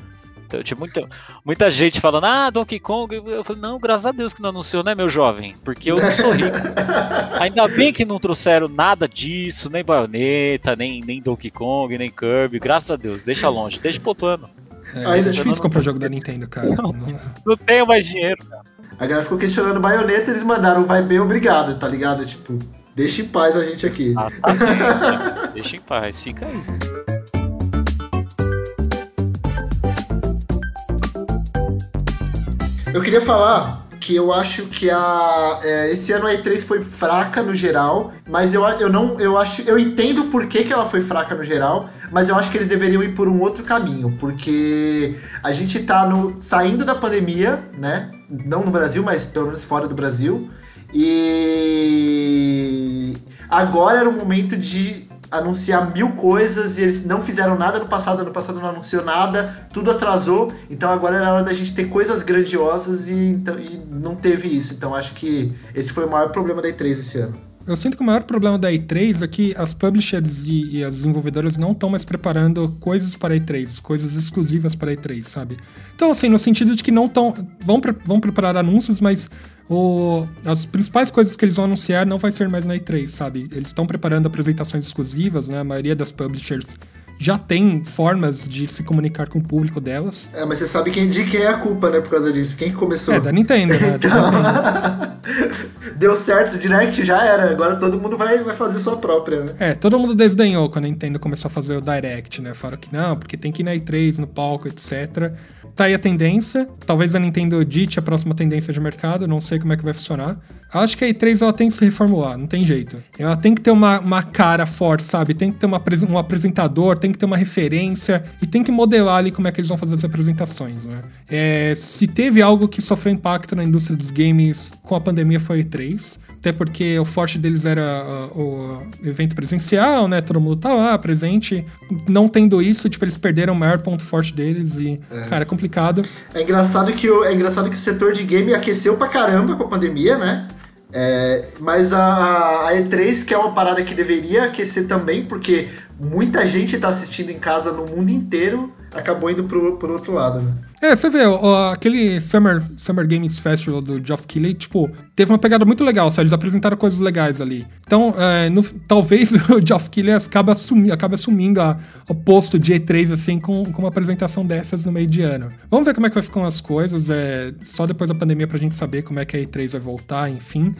então, Tinha muita, muita gente falando, ah, Donkey Kong. Eu falei, não, graças a Deus que não anunciou, né, meu jovem? Porque eu não sou rico. Ainda bem que não trouxeram nada disso, nem Bayonetta, nem, nem Donkey Kong, nem Kirby. Graças a Deus, deixa longe, deixa pro outro ano. É, Ainda é não- difícil comprar jogo da Nintendo, cara. Não- Não tenho mais dinheiro, cara. A galera ficou questionando baioneta, eles mandaram vai bem, obrigado, tá ligado? Tipo, deixa em paz a gente aqui. Deixa em paz, fica aí. Eu queria falar que eu acho que a é, esse ano a E3 foi fraca no geral, mas eu, eu não eu acho eu entendo por que, que ela foi fraca no geral, mas eu acho que eles deveriam ir por um outro caminho, porque a gente tá no saindo da pandemia, né? Não no Brasil, mas pelo menos fora do Brasil. E agora era o momento de anunciar mil coisas e eles não fizeram nada no passado, ano passado não anunciou nada, tudo atrasou, então agora era hora da gente ter coisas grandiosas e, então, e não teve isso. Então acho que esse foi o maior problema da E3 esse ano. Eu sinto que o maior problema da E3 é que as publishers e, e as desenvolvedoras não estão mais preparando coisas para a E3, coisas exclusivas para a E3, sabe? Então, assim, no sentido de que não estão. Vão, pre- vão preparar anúncios, mas o- as principais coisas que eles vão anunciar não vai ser mais na E3, sabe? Eles estão preparando apresentações exclusivas, né? A maioria das publishers já tem formas de se comunicar com o público delas. É, mas você sabe quem, de quem é a culpa, né, por causa disso? Quem que começou? É, da Nintendo, né? Da Nintendo. Deu certo, o Direct já era, agora todo mundo vai, vai fazer sua própria, né? É, todo mundo desdenhou quando a Nintendo começou a fazer o Direct, né? Falaram que não, porque tem que ir na E3, no palco, etc. Tá aí a tendência. Talvez a Nintendo dite a próxima tendência de mercado, não sei como é que vai funcionar. Acho que a E3 ela tem que se reformular, não tem jeito. Ela tem que ter uma, uma cara forte, sabe? Tem que ter uma, um apresentador, tem que ter uma referência e tem que modelar ali como é que eles vão fazer as apresentações, né? É, se teve algo que sofreu impacto na indústria dos games com a pandemia foi a E3. Até porque o forte deles era ah, o evento presencial, né? Todo mundo tá lá, presente. Não tendo isso, tipo, eles perderam o maior ponto forte deles e, cara, é complicado. É engraçado que o, é engraçado que o setor de game aqueceu pra caramba com a pandemia, né? É, mas a, a E3, que é uma parada que deveria aquecer também, porque muita gente tá assistindo em casa no mundo inteiro, acabou indo pro, pro outro lado, né? É, você vê, ó, aquele Summer, Summer Games Festival do Geoff Keighley, tipo, teve uma pegada muito legal, sabe? Eles apresentaram coisas legais ali. Então, é, no- talvez o Geoff Keighley acabe assumindo, acabe assumindo a- o posto de E3, assim, com, com uma apresentação dessas no meio de ano. Vamos ver como é que vai ficar as coisas, é, só depois da pandemia pra gente saber como é que a E3 vai voltar, enfim.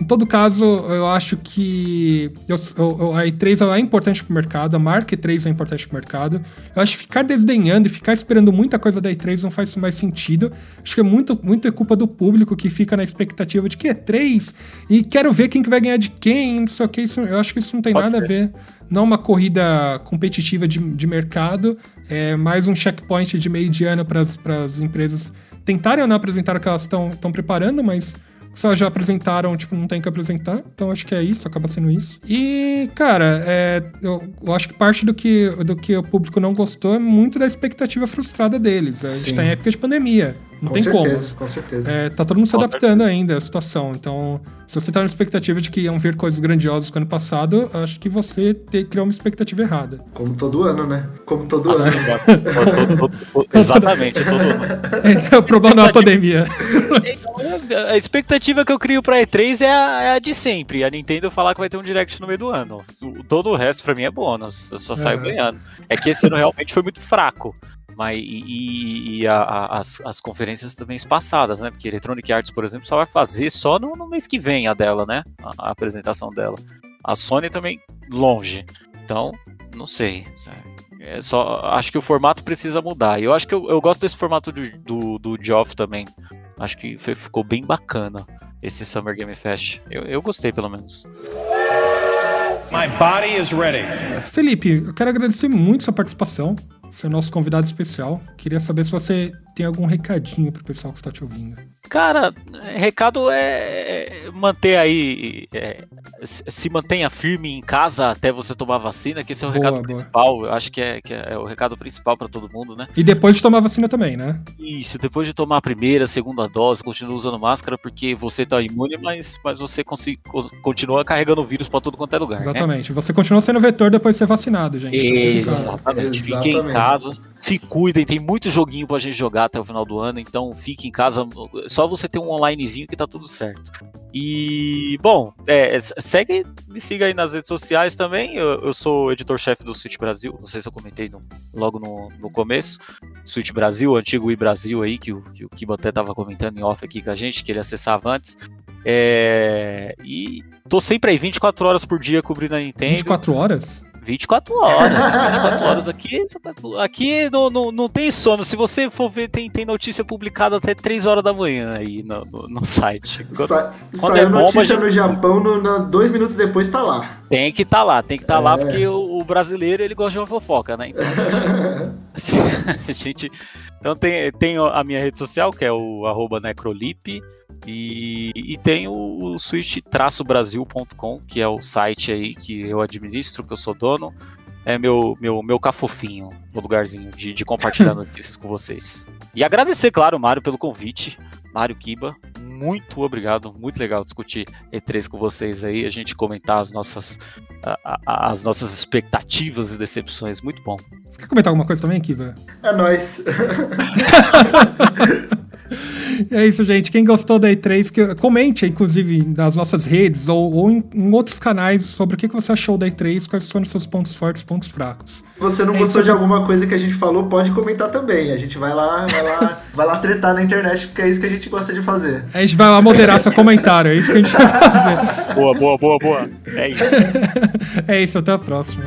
Em todo caso, eu acho que eu- eu- a E3 ela é importante pro mercado, a marca E3 é importante pro mercado. Eu acho que ficar desdenhando e ficar esperando muita coisa da E3 não faz mais sentido. Acho que é muito, muito é culpa do público que fica na expectativa de que é E3 e quero ver quem que vai ganhar de quem, não sei o que. Isso, eu acho que isso não tem Pode nada a ser. ver. Não é uma corrida competitiva de, de mercado, é mais um checkpoint de meio de ano para as empresas tentarem ou não apresentar o que elas estão preparando, mas elas já apresentaram, tipo, não tem o que apresentar. Então acho que é isso, acaba sendo isso. E, cara, é, eu, eu acho que parte do que, do que o público não gostou é muito da expectativa frustrada deles. A gente Sim. tá em época de pandemia. Não com tem certeza, como. Com certeza. É, tá todo mundo se adaptando ainda à situação. Então, se você tá na expectativa de que iam vir coisas grandiosas com o ano passado, acho que você te, criou uma expectativa errada. Como todo ano, né? Como todo Assim, ano. todo- todo- todo- exatamente, todo ano. Então, o problema não é a pandemia. A expectativa que eu crio pra E3 é a, é a de sempre. A Nintendo falar que vai ter um Direct no meio do ano. Todo o resto pra mim é bônus. Eu só saio É. ganhando. É que esse ano realmente foi muito fraco. Mas, e e- e a- a- as, as conferências também espaçadas, né? Porque Electronic Arts, por exemplo, só vai fazer só no, no mês que vem a dela, né? A, a apresentação dela. A Sony também longe. Então, não sei. É só, acho que o formato precisa mudar. E eu acho que eu, eu gosto desse formato do, do, do Geoff também. Acho que foi- ficou bem bacana esse Summer Game Fest. Eu, eu gostei, pelo menos. My body is ready. Felipe, eu quero agradecer muito sua participação. É nosso convidado especial. Queria saber se você tem algum recadinho pro pessoal que está te ouvindo. Cara, recado é é manter aí. é, se mantenha firme em casa até você tomar vacina, que esse é o Boa, recado boa. principal. Eu acho que é, que é o recado principal pra todo mundo, né? E depois de tomar vacina também, né? Isso, depois de tomar a primeira, segunda dose, continua usando máscara porque você tá imune, mas, mas você continua carregando o vírus pra tudo quanto é lugar. Né? Exatamente. Você continua sendo vetor depois de ser vacinado, gente. Fique em casa. Exatamente. Fiquem em Exatamente. casa, se cuidem, tem muito joguinho pra gente jogar até o final do ano, então fique em casa. Só você ter um onlinezinho que tá tudo certo. E, bom, é, s- segue, me siga aí nas redes sociais também. Eu, eu sou editor-chefe do Switch Brasil, não sei se eu comentei no- logo no, no começo. Switch Brasil, antigo i Brasil aí, que o, que o Kibo até tava comentando em off aqui com a gente, que ele acessava antes. É, e tô sempre aí, 24 horas por dia cobrindo a Nintendo. 24 horas? 24 horas, 24 horas aqui, aqui não, não, não tem sono. Se você for ver, tem, tem notícia publicada até 3 horas da manhã aí no, no, no site. Sa quando saiu é bomba, notícia já- no Japão, no, na- dois minutos depois tá lá. Tem que estar lá, tem que estar lá, É. porque o, o brasileiro ele gosta de uma fofoca, né? Então, a gente. Então tem, tem a minha rede social, que é o arroba necrolip, e, e tem o, o switch-brasil.com, que é o site aí que eu administro, que eu sou dono. É meu, meu, meu cafofinho, meu lugarzinho de, de compartilhar notícias com vocês. E agradecer, claro, Mário, pelo convite. Mário Kiba, muito obrigado, muito legal discutir E3 com vocês aí, a gente comentar as nossas, as nossas expectativas e decepções, muito bom. Você quer comentar alguma coisa também, Kiva? É nóis. É isso, gente. Quem gostou da E3, que, comente, inclusive, nas nossas redes ou, ou em, em outros canais sobre o que que você achou da E3, quais foram os seus pontos fortes pontos fracos. Se você não É gostou de alguma coisa que a gente falou, pode comentar também. A gente vai lá, vai lá, vai lá tretar na internet, porque é isso que a gente gosta de fazer. A gente vai lá moderar seu comentário, é isso que a gente vai fazer. Boa, boa, boa, boa. É isso. É isso, até a próxima.